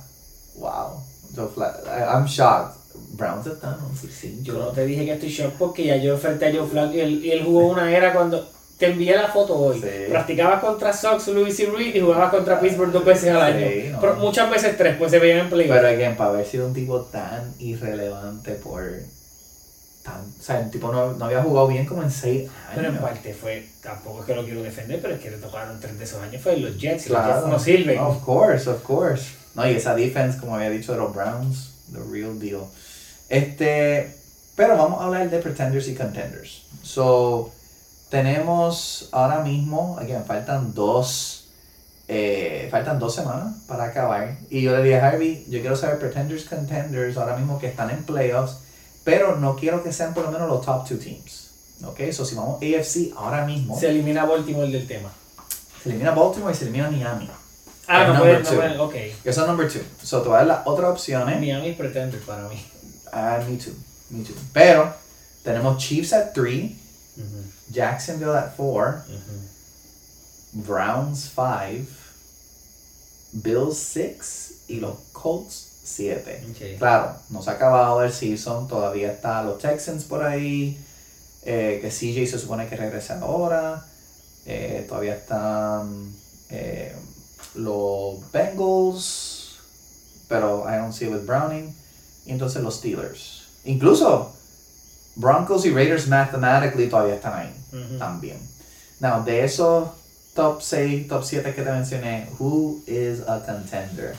A: Wow. Joe Flacco. I- I'm shocked. Browns están 11 y
B: Yo no
A: 5.
B: te dije que estoy shock porque ya yo enfrenté a Joe Flacco y él, y él jugó una era cuando te envié la foto hoy.
A: Sí.
B: Practicabas contra Sox, Louis y Reed y jugabas contra Pittsburgh dos veces al año.
A: Sí, no.
B: Pero muchas veces tres, pues se veían en playoff.
A: Pero again, para haber sido un tipo tan irrelevante por. Tan, o sea, el tipo no, no había jugado bien como en 6
B: Pero en
A: años.
B: parte fue, tampoco es que lo quiero defender, pero es que le tocaron tres de esos años, fue los Jets y los
A: Claro.
B: Jets no sirven.
A: Of course, of course. No, y esa defense, como había dicho de los Browns, the real deal. Este, pero vamos a hablar de pretenders y contenders. So, tenemos ahora mismo, again, faltan dos Eh, faltan dos semanas para acabar. Y yo le dije a Harvey, yo quiero saber pretenders, contenders, ahora mismo que están en playoffs, pero no quiero que sean por lo menos los top two teams. Ok, so si vamos AFC ahora mismo,
B: Se elimina Baltimore del tema.
A: se elimina Baltimore y se elimina Miami.
B: Ah,
A: Es
B: no pueden, no pueden, ok.
A: Que son number two. So te voy a dar las otras opciones.
B: Miami es pretender para mí.
A: Ah, me too, me too. Pero tenemos Chiefs at 3, Jacksonville at 4, Browns 5, Bills 6 y los Colts 7.
B: Ok.
A: Claro, no se ha acabado el season, todavía están los Texans por ahí, eh, que CJ se supone que regresa ahora, eh, todavía están eh, los Bengals, pero I don't see it with Browning, y entonces los Steelers. Incluso Broncos y Raiders mathematically todavía están ahí también. Now, de esos top 6, top 7 que te mencioné, who is a contender?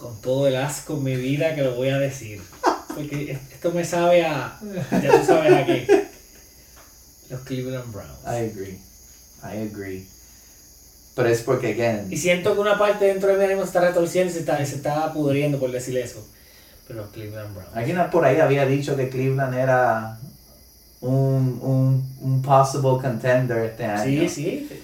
B: Con todo el asco en mi vida que lo voy a decir. Porque esto me sabe a. Ya tú sabes a qué. Los Cleveland Browns.
A: I agree. I agree. Pero es porque, again,
B: Y siento que una parte dentro de mí mismo está retorciendo y se está, se está pudriendo por decir eso. Pero los Cleveland Browns.
A: alguien por ahí había dicho que Cleveland era un, un, un possible contender este año.
B: Sí, sí.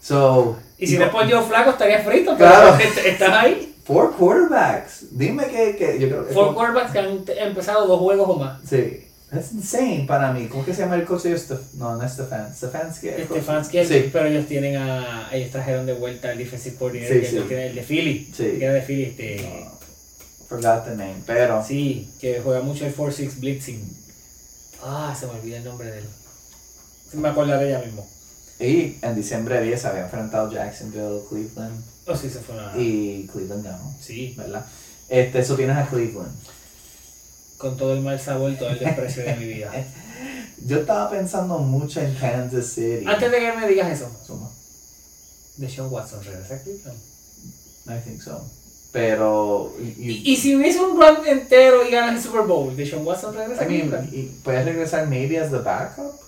A: So,
B: Y si
A: no-
B: después yo flaco estaría frito, pero
A: Claro.
B: est- estás ahí.
A: Four quarterbacks. Dime que, que yo creo que...
B: Four quarterbacks que han empezado dos juegos o más.
A: Sí. That's insane para mí. ¿Cómo que se llama el coach de No, no es Stefan. Stefanski. el.
B: Stefanski,
A: Sí.
B: pero ellos tienen a. Ellos trajeron de vuelta al defensive coordinator,
A: Sí,
B: que
A: sí.
B: ellos tienen el de Philly.
A: Sí.
B: Que era de Philly, este.
A: No, forgot the name. Pero...
B: Sí, que juega mucho el 4-6 blitzing. Ah, se me olvida el nombre de él. Me acordaré ya mismo.
A: Y en diciembre 10 había enfrentado Jacksonville, Cleveland.
B: Oh, sí, se fue una.
A: Y Cleveland ganó.
B: Sí,
A: ¿Verdad? Este, eso tienes a Cleveland.
B: con todo el mal sabor, todo el desprecio de mi vida.
A: Yo estaba pensando mucho en Kansas City.
B: Antes de que me digas eso,
A: Suma.
B: de Sean Watson regresa a Cleveland.
A: I think so. Pero. y-
B: Y, y si hubiese un run entero y ganas el Super Bowl, de Sean Watson regresa
A: I
B: a Cleveland.
A: puedes regresar maybe as the backup.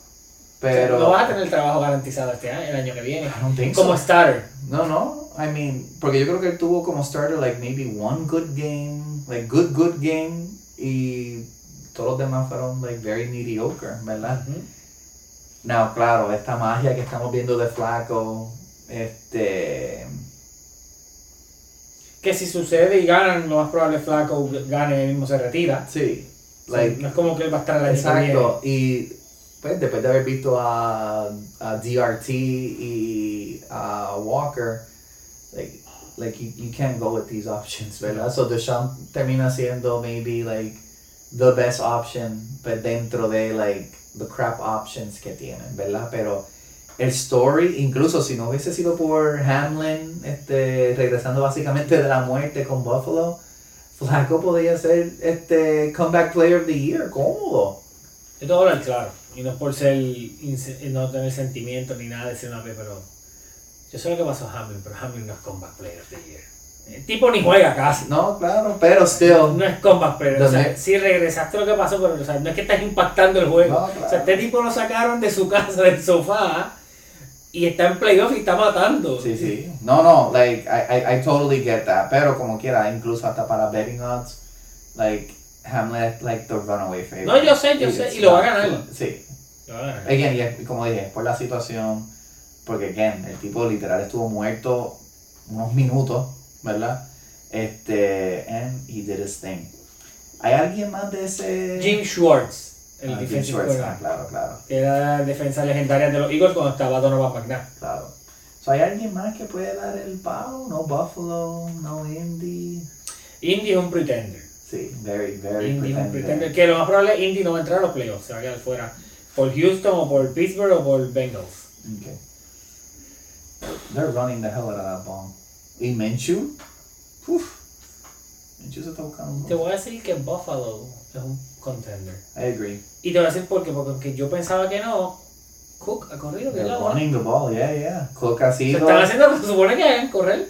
A: Pero.
B: no vas a tener trabajo garantizado este año, el año que viene.
A: I don't think
B: Como
A: so.
B: starter.
A: No, no. I mean, porque yo creo que él tuvo como starter like maybe one good game, like good good game y todos los demás fueron like very mediocre, ¿verdad?
B: Ujú.
A: No, claro, esta magia que estamos viendo de Flaco, este,
B: Que si sucede y ganan, lo más probable es Flaco gane y él mismo se retira.
A: sí,
B: O sea,
A: like,
B: no es como que él va a estar el que viene.
A: exacto, y pues después de haber visto a, a DRT y a Walker, like, like you, you can't go with these options, ¿verdad? So Deshaun termina siendo maybe like the best option, pues dentro de like the crap options que tienen, ¿verdad? Pero el story, incluso si no hubiese sido por Hamlin, este, regresando básicamente de la muerte con Buffalo, Flacco podría ser este comeback player of the year, cómodo.
B: Yo te voy a hablar claro. Y no es por ser inse- no tener sentimientos ni nada de ser una vez, pero yo sé lo que pasó a Hamlin, pero Hamlin no es comeback player of the year. El tipo ni juega casi.
A: No, claro, pero still.
B: No es comeback player. O sea, sí regresaste lo que pasó, pero o sea, no es que estás impactando el juego.
A: No,
B: O sea, este tipo lo sacaron de su casa, del sofá, y está en playoff y está matando.
A: Sí, sí. No, no, like, I, I, I totally get that. Pero como quiera, incluso hasta para betting odds, like, Hamlet es like the runaway favorite.
B: No, yo sé, yo sé, y lo va a ganar.
A: Sí.
B: Lo va a ganar.
A: Again, y es- como dije, es por la situación, porque, again, el tipo literal estuvo muerto unos minutos, ¿verdad? Este, and he did his thing. ¿Hay alguien más de ese?
B: Jim Schwartz, el
A: Ah, Jim Schwartz, ah, claro, claro,
B: era defensa legendaria de los Eagles cuando estaba Donovan McNabb.
A: claro. So, ¿Hay alguien más que puede dar el palo? No Buffalo, no Indy.
B: Indy es un pretender.
A: Sí, very, very
B: Indy
A: pretender.
B: Que lo más probable es Indy no va a entrar a los playoffs, se va a quedar fuera. Por Houston o por Pittsburgh o por Bengals.
A: Okay. They're running the hell out of that ball. ¿Y Minshew? Uf. Minshew se está buscando.
B: Te voy a decir que Buffalo es un contender.
A: I agree.
B: Y te voy a decir por qué, porque aunque yo pensaba que no, Cook ha corrido que es
A: They're running the ball, yeah, yeah. Cook ha
B: Se
A: sido.
B: están haciendo lo que se supone que hagan, correr.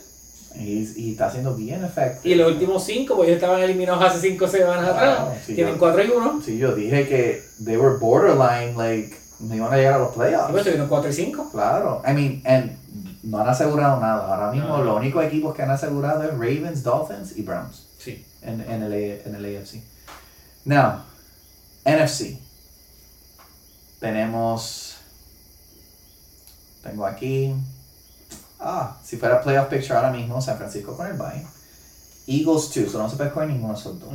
A: Y está haciendo bien efectivo.
B: Y los últimos cinco, pues ellos estaban eliminados hace cinco semanas
A: Wow,
B: atrás.
A: sí,
B: Tienen
A: yo-
B: 4 y 1.
A: Sí, yo dije que they were borderline, like, no iban a llegar a los
B: Y pues
A: playoffs.
B: tuvieron 4 y 5.
A: Claro. I mean, and no han asegurado nada. Ahora mismo
B: No.
A: los únicos equipos que han asegurado es Ravens, Dolphins y Browns
B: Sí.
A: en, en, el, en el AFC. Now, NFC. Tenemos. Tengo aquí. Ah, si fuera playoff picture ahora mismo, San Francisco con el bye. Eagles 2, so no se puede coger ninguno de esos dos.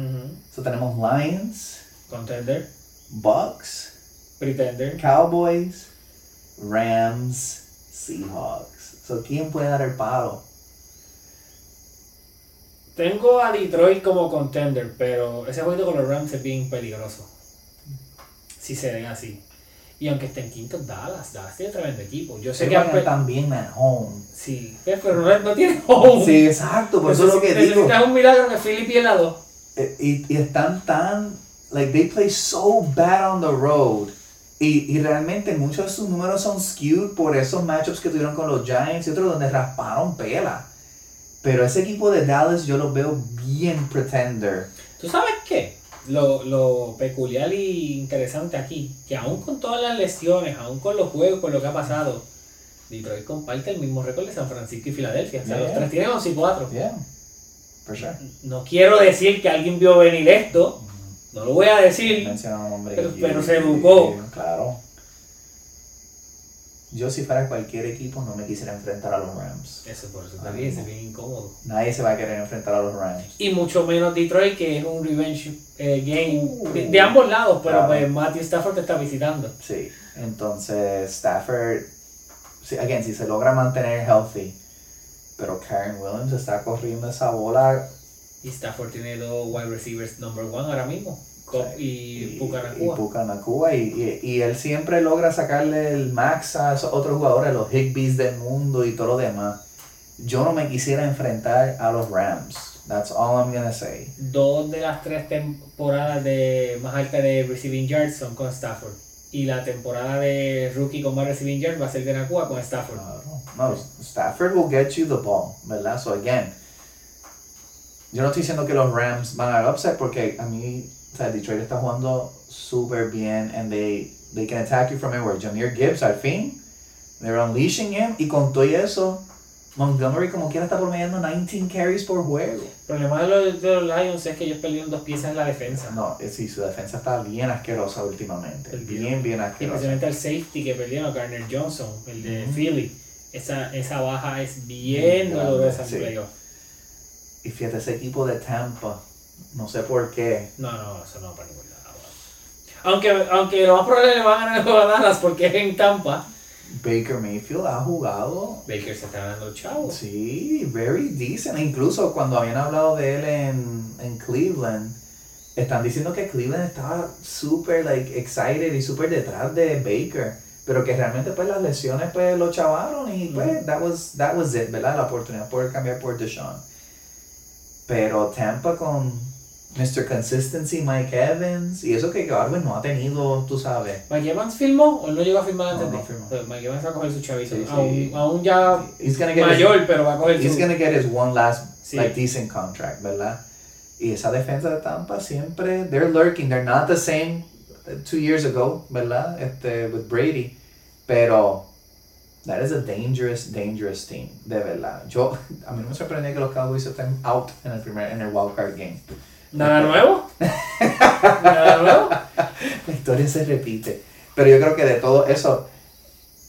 A: So tenemos Lions,
B: Contender,
A: Bucks,
B: Pretender.
A: Cowboys, Rams, Seahawks. So, ¿quién puede dar el palo?
B: Tengo a Detroit como contender, pero ese juego con los Rams es bien peligroso. Si se ven así. Y aunque estén quintos, Dallas, Dallas tiene tremendo equipo. Yo sé que
A: también at home.
B: Sí, pero no, no tiene home.
A: Sí, exacto, por eso es lo que digo.
B: Necesitas un milagro que Philip y el lado.
A: Eh, Y, y están tan, like, they play so bad on the road. Y, y realmente muchos de sus números son skewed por esos matchups que tuvieron con los Giants y otros donde rasparon pela. Pero ese equipo de Dallas yo lo veo bien pretender.
B: ¿Tú sabes qué? Lo, lo peculiar y interesante aquí, que aún con todas las lesiones, aún con los juegos, con lo que ha pasado, Detroit comparte el mismo récord de San Francisco y Filadelfia. O sea,
A: Yeah.
B: los tres tienen 11 y 4.
A: Yeah, for sure.
B: No quiero decir que alguien vio venir esto, no lo voy a decir. Pero- pero se educó.
A: y- Claro. Yo si fuera cualquier equipo no me quisiera enfrentar a los Rams.
B: Eso por eso también es bien incómodo.
A: Nadie se va a querer enfrentar a los Rams.
B: Y mucho menos Detroit, que es un revenge eh, game
A: Uh.
B: de, de ambos lados, pero
A: Claro.
B: pues Matthew Stafford te está visitando.
A: Sí, entonces Stafford, sí, again, si se logra mantener healthy, pero Karen Williams está corriendo esa bola
B: Y Stafford tiene dos wide receivers number one ahora mismo, Y,
A: y
B: Pucanacua.
A: Y, y, y él siempre logra sacarle el max a esos otros jugadores, los Higbees del mundo y todo lo demás. Yo no me quisiera enfrentar a los Rams. That's all I'm gonna say.
B: Dos de las tres temporadas de más alta de receiving yards son con Stafford. Y la temporada de rookie con más receiving yards va a ser de Nakua con Stafford.
A: Claro. No, Stafford will get you the ball, ¿verdad? So again, yo no estoy diciendo que los Rams van a upset porque a mí, o sea, Detroit está jugando súper bien and they, they can attack you from everywhere. Jameer Gibbs, al fin, they're unleashing him y con todo eso, Montgomery como quiera está promediando 19 carries por juego.
B: El problema de los, de los Lions es que ellos perdieron dos piezas en la defensa.
A: No, sí, su defensa está bien asquerosa últimamente. Bien, bien asquerosa.
B: Especialmente el safety que perdieron, Garner Johnson, el de. Philly. Esa, esa baja es bien dolorosa en
A: sí.
B: playoff.
A: Y fíjate, ese equipo de Tampa, no sé por qué,
B: No, no, eso no va para ningún lado. Aunque, aunque lo más probable le van a ganar a Dallas porque es en Tampa.
A: Baker Mayfield ha jugado
B: Baker se está dando chavo.
A: Sí, very decent. E Incluso cuando habían hablado de él en, en Cleveland, están diciendo que Cleveland estaba súper like, excited y súper detrás de Baker. Pero que realmente pues las lesiones pues lo chavaron y pues that was, that was it, ¿verdad? La oportunidad de poder cambiar por Deshaun. Pero Tampa con Mr. Consistency, Mike Evans, y eso que Godwin no ha tenido, tú sabes.
B: Mike Evans filmó o no llegó a filmar antes
A: No, no firmó.
B: Pues Mike Evans va a coger su chavito.
A: Sí, sí.
B: Aún, aún ya
A: He's gonna get his-
B: mayor, pero va a coger
A: He's
B: su.
A: gonna get his one last
B: Sí.
A: like decent contract, ¿verdad? Y esa defensa de Tampa siempre, they're lurking, they're not the same two years ago, ¿verdad? Este, with Brady, pero that is a dangerous, dangerous team, de verdad. Yo, a mí no me sorprende que los Cowboys estén out en el primer, en el wild card game.
B: Nada nuevo. Nada nuevo.
A: La historia se repite, pero yo creo que de todo eso,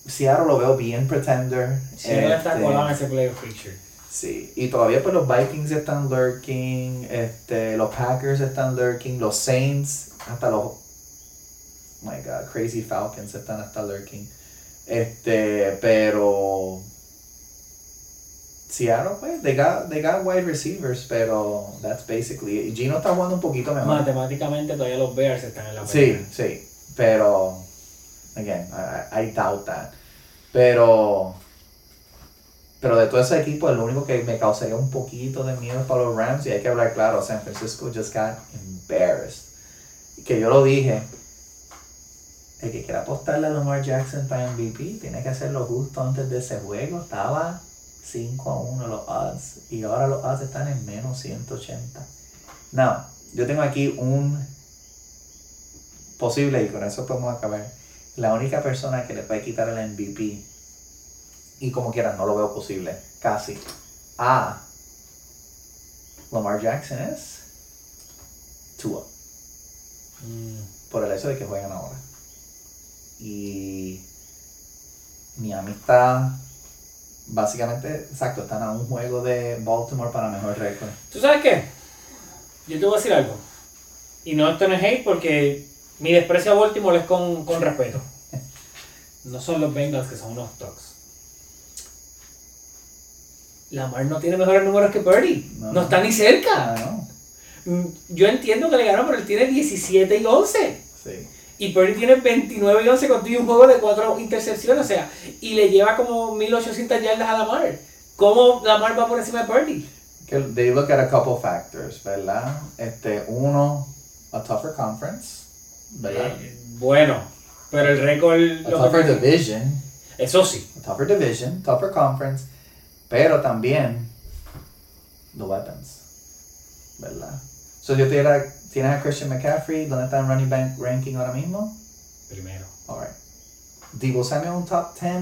A: Seattle lo veo bien pretender.
B: Si no está
A: este,
B: colado en ese playoff picture.
A: Sí, y todavía pues los Vikings están lurking, este, los Packers están lurking, los Saints, hasta los, oh my god, Crazy Falcons están hasta lurking. Este, pero Seattle pues, they got, they got wide receivers, pero that's basically it. Gino está jugando un poquito mejor.
B: Matemáticamente todavía los Bears están en la
A: Sí,
B: pelea.
A: sí, pero, again, I, I doubt that. Pero, pero de todo ese equipo, el único que me causaría un poquito de miedo para los Rams, y hay que hablar claro, San Francisco just got embarrassed. Que yo lo dije, el que quiera apostarle a Lamar Jackson para MVP, tiene que hacerlo justo antes de ese juego, estaba 5 a 1 los odds, y ahora los odds están en menos 180. Now, yo tengo aquí un posible, y con eso podemos acabar. La única persona que le puede quitar el MVP y como quieran, no lo veo posible, casi. A. Lamar Jackson es Tua,
B: Mm,
A: por el hecho de que juegan ahora. Y Miami está básicamente, exacto, están a un juego de Baltimore para mejor récord.
B: ¿Tú sabes qué? Yo te voy a decir algo. Y no, esto no es hate porque mi desprecio a Baltimore es con, con respeto. No son los Bengals que son unos dogs. Lamar no tiene mejores números que Purdy.
A: No.
B: No, está ni cerca.
A: Ah, no.
B: Mm, Yo entiendo que le ganó, pero él tiene 17 y 11.
A: Sí.
B: Y Purdy tiene 29 y 11 contigo un juego de 4 intercepciones. O sea, y le lleva como 1800 yardas a Lamar. ¿Cómo Lamar va por encima de Purdy?
A: Que they look at a couple factors, ¿verdad? Este, uno, a tougher conference, ¿verdad?
B: Eh, bueno, pero el récord.
A: A tougher
B: que-
A: division,
B: Eso sí.
A: a tougher division, tougher conference, pero también the weapons, ¿verdad? So, yo tuviera, tienes a Christian McCaffrey, ¿dónde está en running back ranking ahora mismo?
B: Primero.
A: Alright. Debo Samuel, un top 10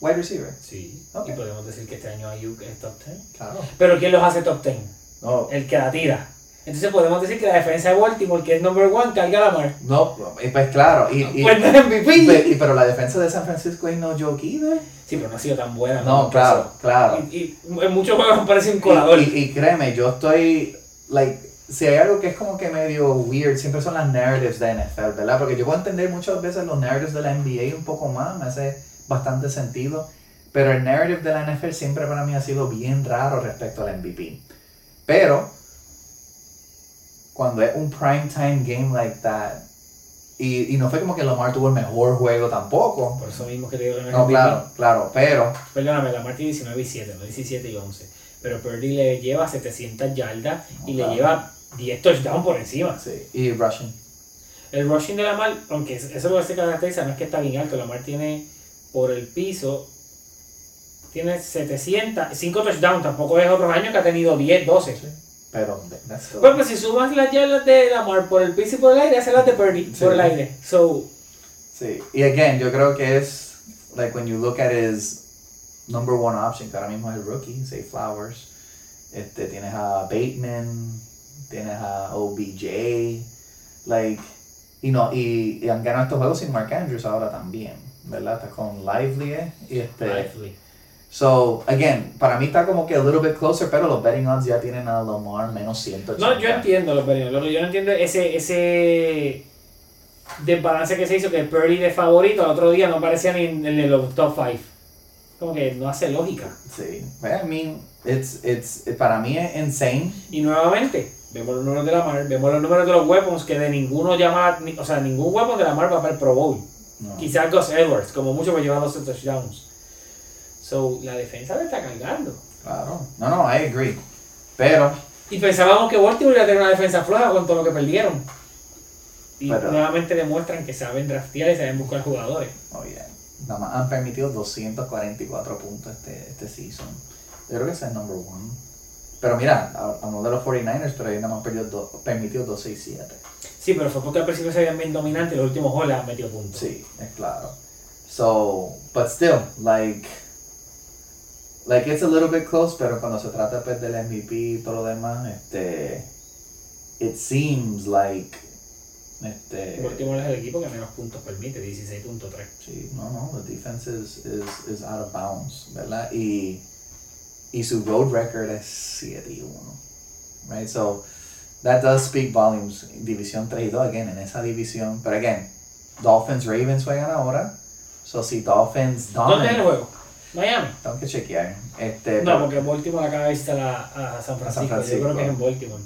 A: wide receiver.
B: Sí. Y podemos decir que este año Ayuk es top 10.
A: Claro.
B: Pero ¿quién los hace top 10?
A: No,
B: El que la tira. Entonces podemos decir que la defensa de Baltimore, que es number one, carga a Lamar.
A: no, y pues claro, y, y-
B: Pues no es MVP.
A: pero la defensa de San Francisco es no joke either.
B: Sí, pero no ha sido tan buena.
A: No, claro, claro.
B: Y, y en muchos juegos parece un colador.
A: Y, y- y créeme, yo estoy, like, si hay algo que es como que medio weird, siempre son las narratives de NFL, ¿verdad? Porque yo puedo entender muchas veces los narratives de la NBA un poco más, me hace bastante sentido, pero el narrative de la NFL siempre para mí ha sido bien raro respecto al MVP. Pero, cuando es un prime time game like that, y, y no fue como que Lamar tuvo el mejor juego tampoco,
B: Por eso mismo que te digo que no
A: no, claro, claro, pero,
B: Perdóname, Lamar tiene 19 y 7, no 17 y 11. Pero Purdy le lleva 700 yardas y le
A: Claro.
B: lleva 10 touchdowns por encima.
A: sí, y rushing.
B: El rushing de Lamar, aunque eso es lo que se caracteriza, no es que está bien alto. Lamar tiene por el piso, tiene 700, 5 touchdowns. Tampoco es otros años que ha tenido 10, 12.
A: Sí. Pero,
B: Bueno, pues si sumas las yardas de Lamar por el piso y por el aire, hace las de Purdy
A: Sí.
B: por el aire. So,
A: Sí, y again, yo creo que es, like, when you look at his number one option, que ahora mismo es el rookie, say Flowers, este, tienes a Bateman, tienes a OBJ, like, y no, y, y han ganado estos juegos sin Mark Andrews ahora también, ¿verdad? Está con Lively, eh, y este,
B: Lively.
A: so, again, para mí está como que a little bit closer, pero los betting odds ya tienen a Lamar menos 180.
B: No, yo entiendo los Purdy. Lo que yo no entiendo es ese, ese desbalance que se hizo, que Purdy de favorito al otro día no aparecía ni en, en los top 5. Como que no hace lógica.
A: Sí, I mean, it's, it's, para mí es insane.
B: Y nuevamente, vemos los números de la Mar, vemos los números de los weapons, que de ninguno llama, o sea, ningún weapon de la Mar va para el Pro Bowl.
A: No.
B: Quizás Gus Edwards, como mucho me lleva 12 touchdowns. So, la defensa le está cargando.
A: Claro. No, no, I agree. Pero,
B: Y pensábamos que Baltimore iba a tener una defensa floja con todo lo que perdieron. Y
A: Pero-
B: nuevamente demuestran que saben draftear y saben buscar jugadores.
A: oye, nada más han permitido 244 puntos este, este season. Yo creo que ese es el number one. Pero mira, a, a uno de los 49ers, pero ahí nada más perdió permitió 267.
B: Sí, pero fue porque al principio se habían bien dominantes y los últimos juegos les han metido puntos.
A: Sí, es claro. So, but still, like, like it's a little bit close, pero cuando se trata pues, del MVP y todo lo demás, este, it seems like, este,
B: Baltimore es el equipo que menos puntos permite, 16.3.
A: Sí, no, no, the defense is, is, is out of bounds, ¿verdad? Y, y su road record es 7 y 1, right? So, that does speak volumes. División 3 y 2, again, en esa división. Pero, again, Dolphins, Ravens juegan ahora. So, si Dolphins
B: ¿Dónde es el
A: dominate,
B: juego? Miami.
A: tengo que chequear. Este,
B: No, porque Baltimore acaba de visitar a, a San Francisco.
A: Francisco.
B: Yo creo que es en Baltimore.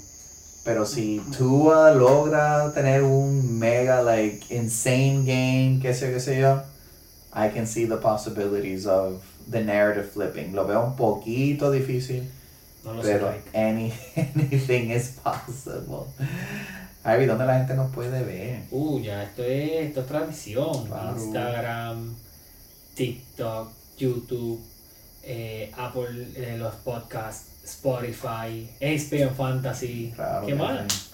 A: pero si Tua logra tener un mega, like, insane game, qué sé yo, qué sé yo, I can see the possibilities of the narrative flipping. Lo veo un poquito difícil,
B: No lo sé,
A: pero any, anything is possible. Javi, ¿dónde la gente nos puede ver?
B: Uh, ya esto es, esto es tradición.
A: Claro.
B: Instagram, TikTok, YouTube, eh, Apple, eh, los podcasts, Spotify, ESPN Fantasy.
A: Claro
B: ¿Qué más?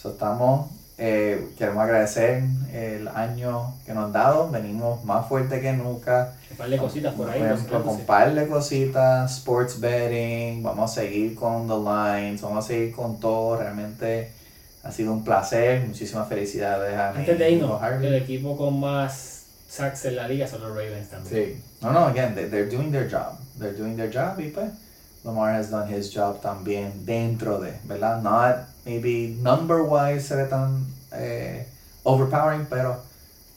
A: So, estamos Eh, queremos agradecer el año que nos han dado. Venimos más fuerte que nunca.
B: Par de cositas por ahí.
A: Ejemplo, con un par de cositas, sports betting, vamos a seguir con The Lines, vamos a seguir con todo. Realmente ha sido un placer. Muchísimas felicidades a
B: Antes de irnos, el equipo con más sacks en la liga son los Ravens también.
A: Sí. No, no, again, they- they're doing their job. They're doing their job y pues Lamar has done his job también dentro de, ¿verdad? Not maybe number wise se ve tan eh, overpowering, pero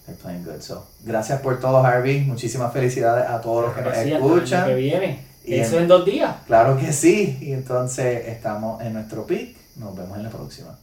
A: they're playing good. So, gracias por todo, Harvey. Muchísimas felicidades a todos los que nos
B: el año que
A: escuchan.
B: viene.
A: Y
B: Eso
A: en-
B: en dos días.
A: Claro que sí. Y entonces estamos en nuestro pick. Nos vemos en la próxima.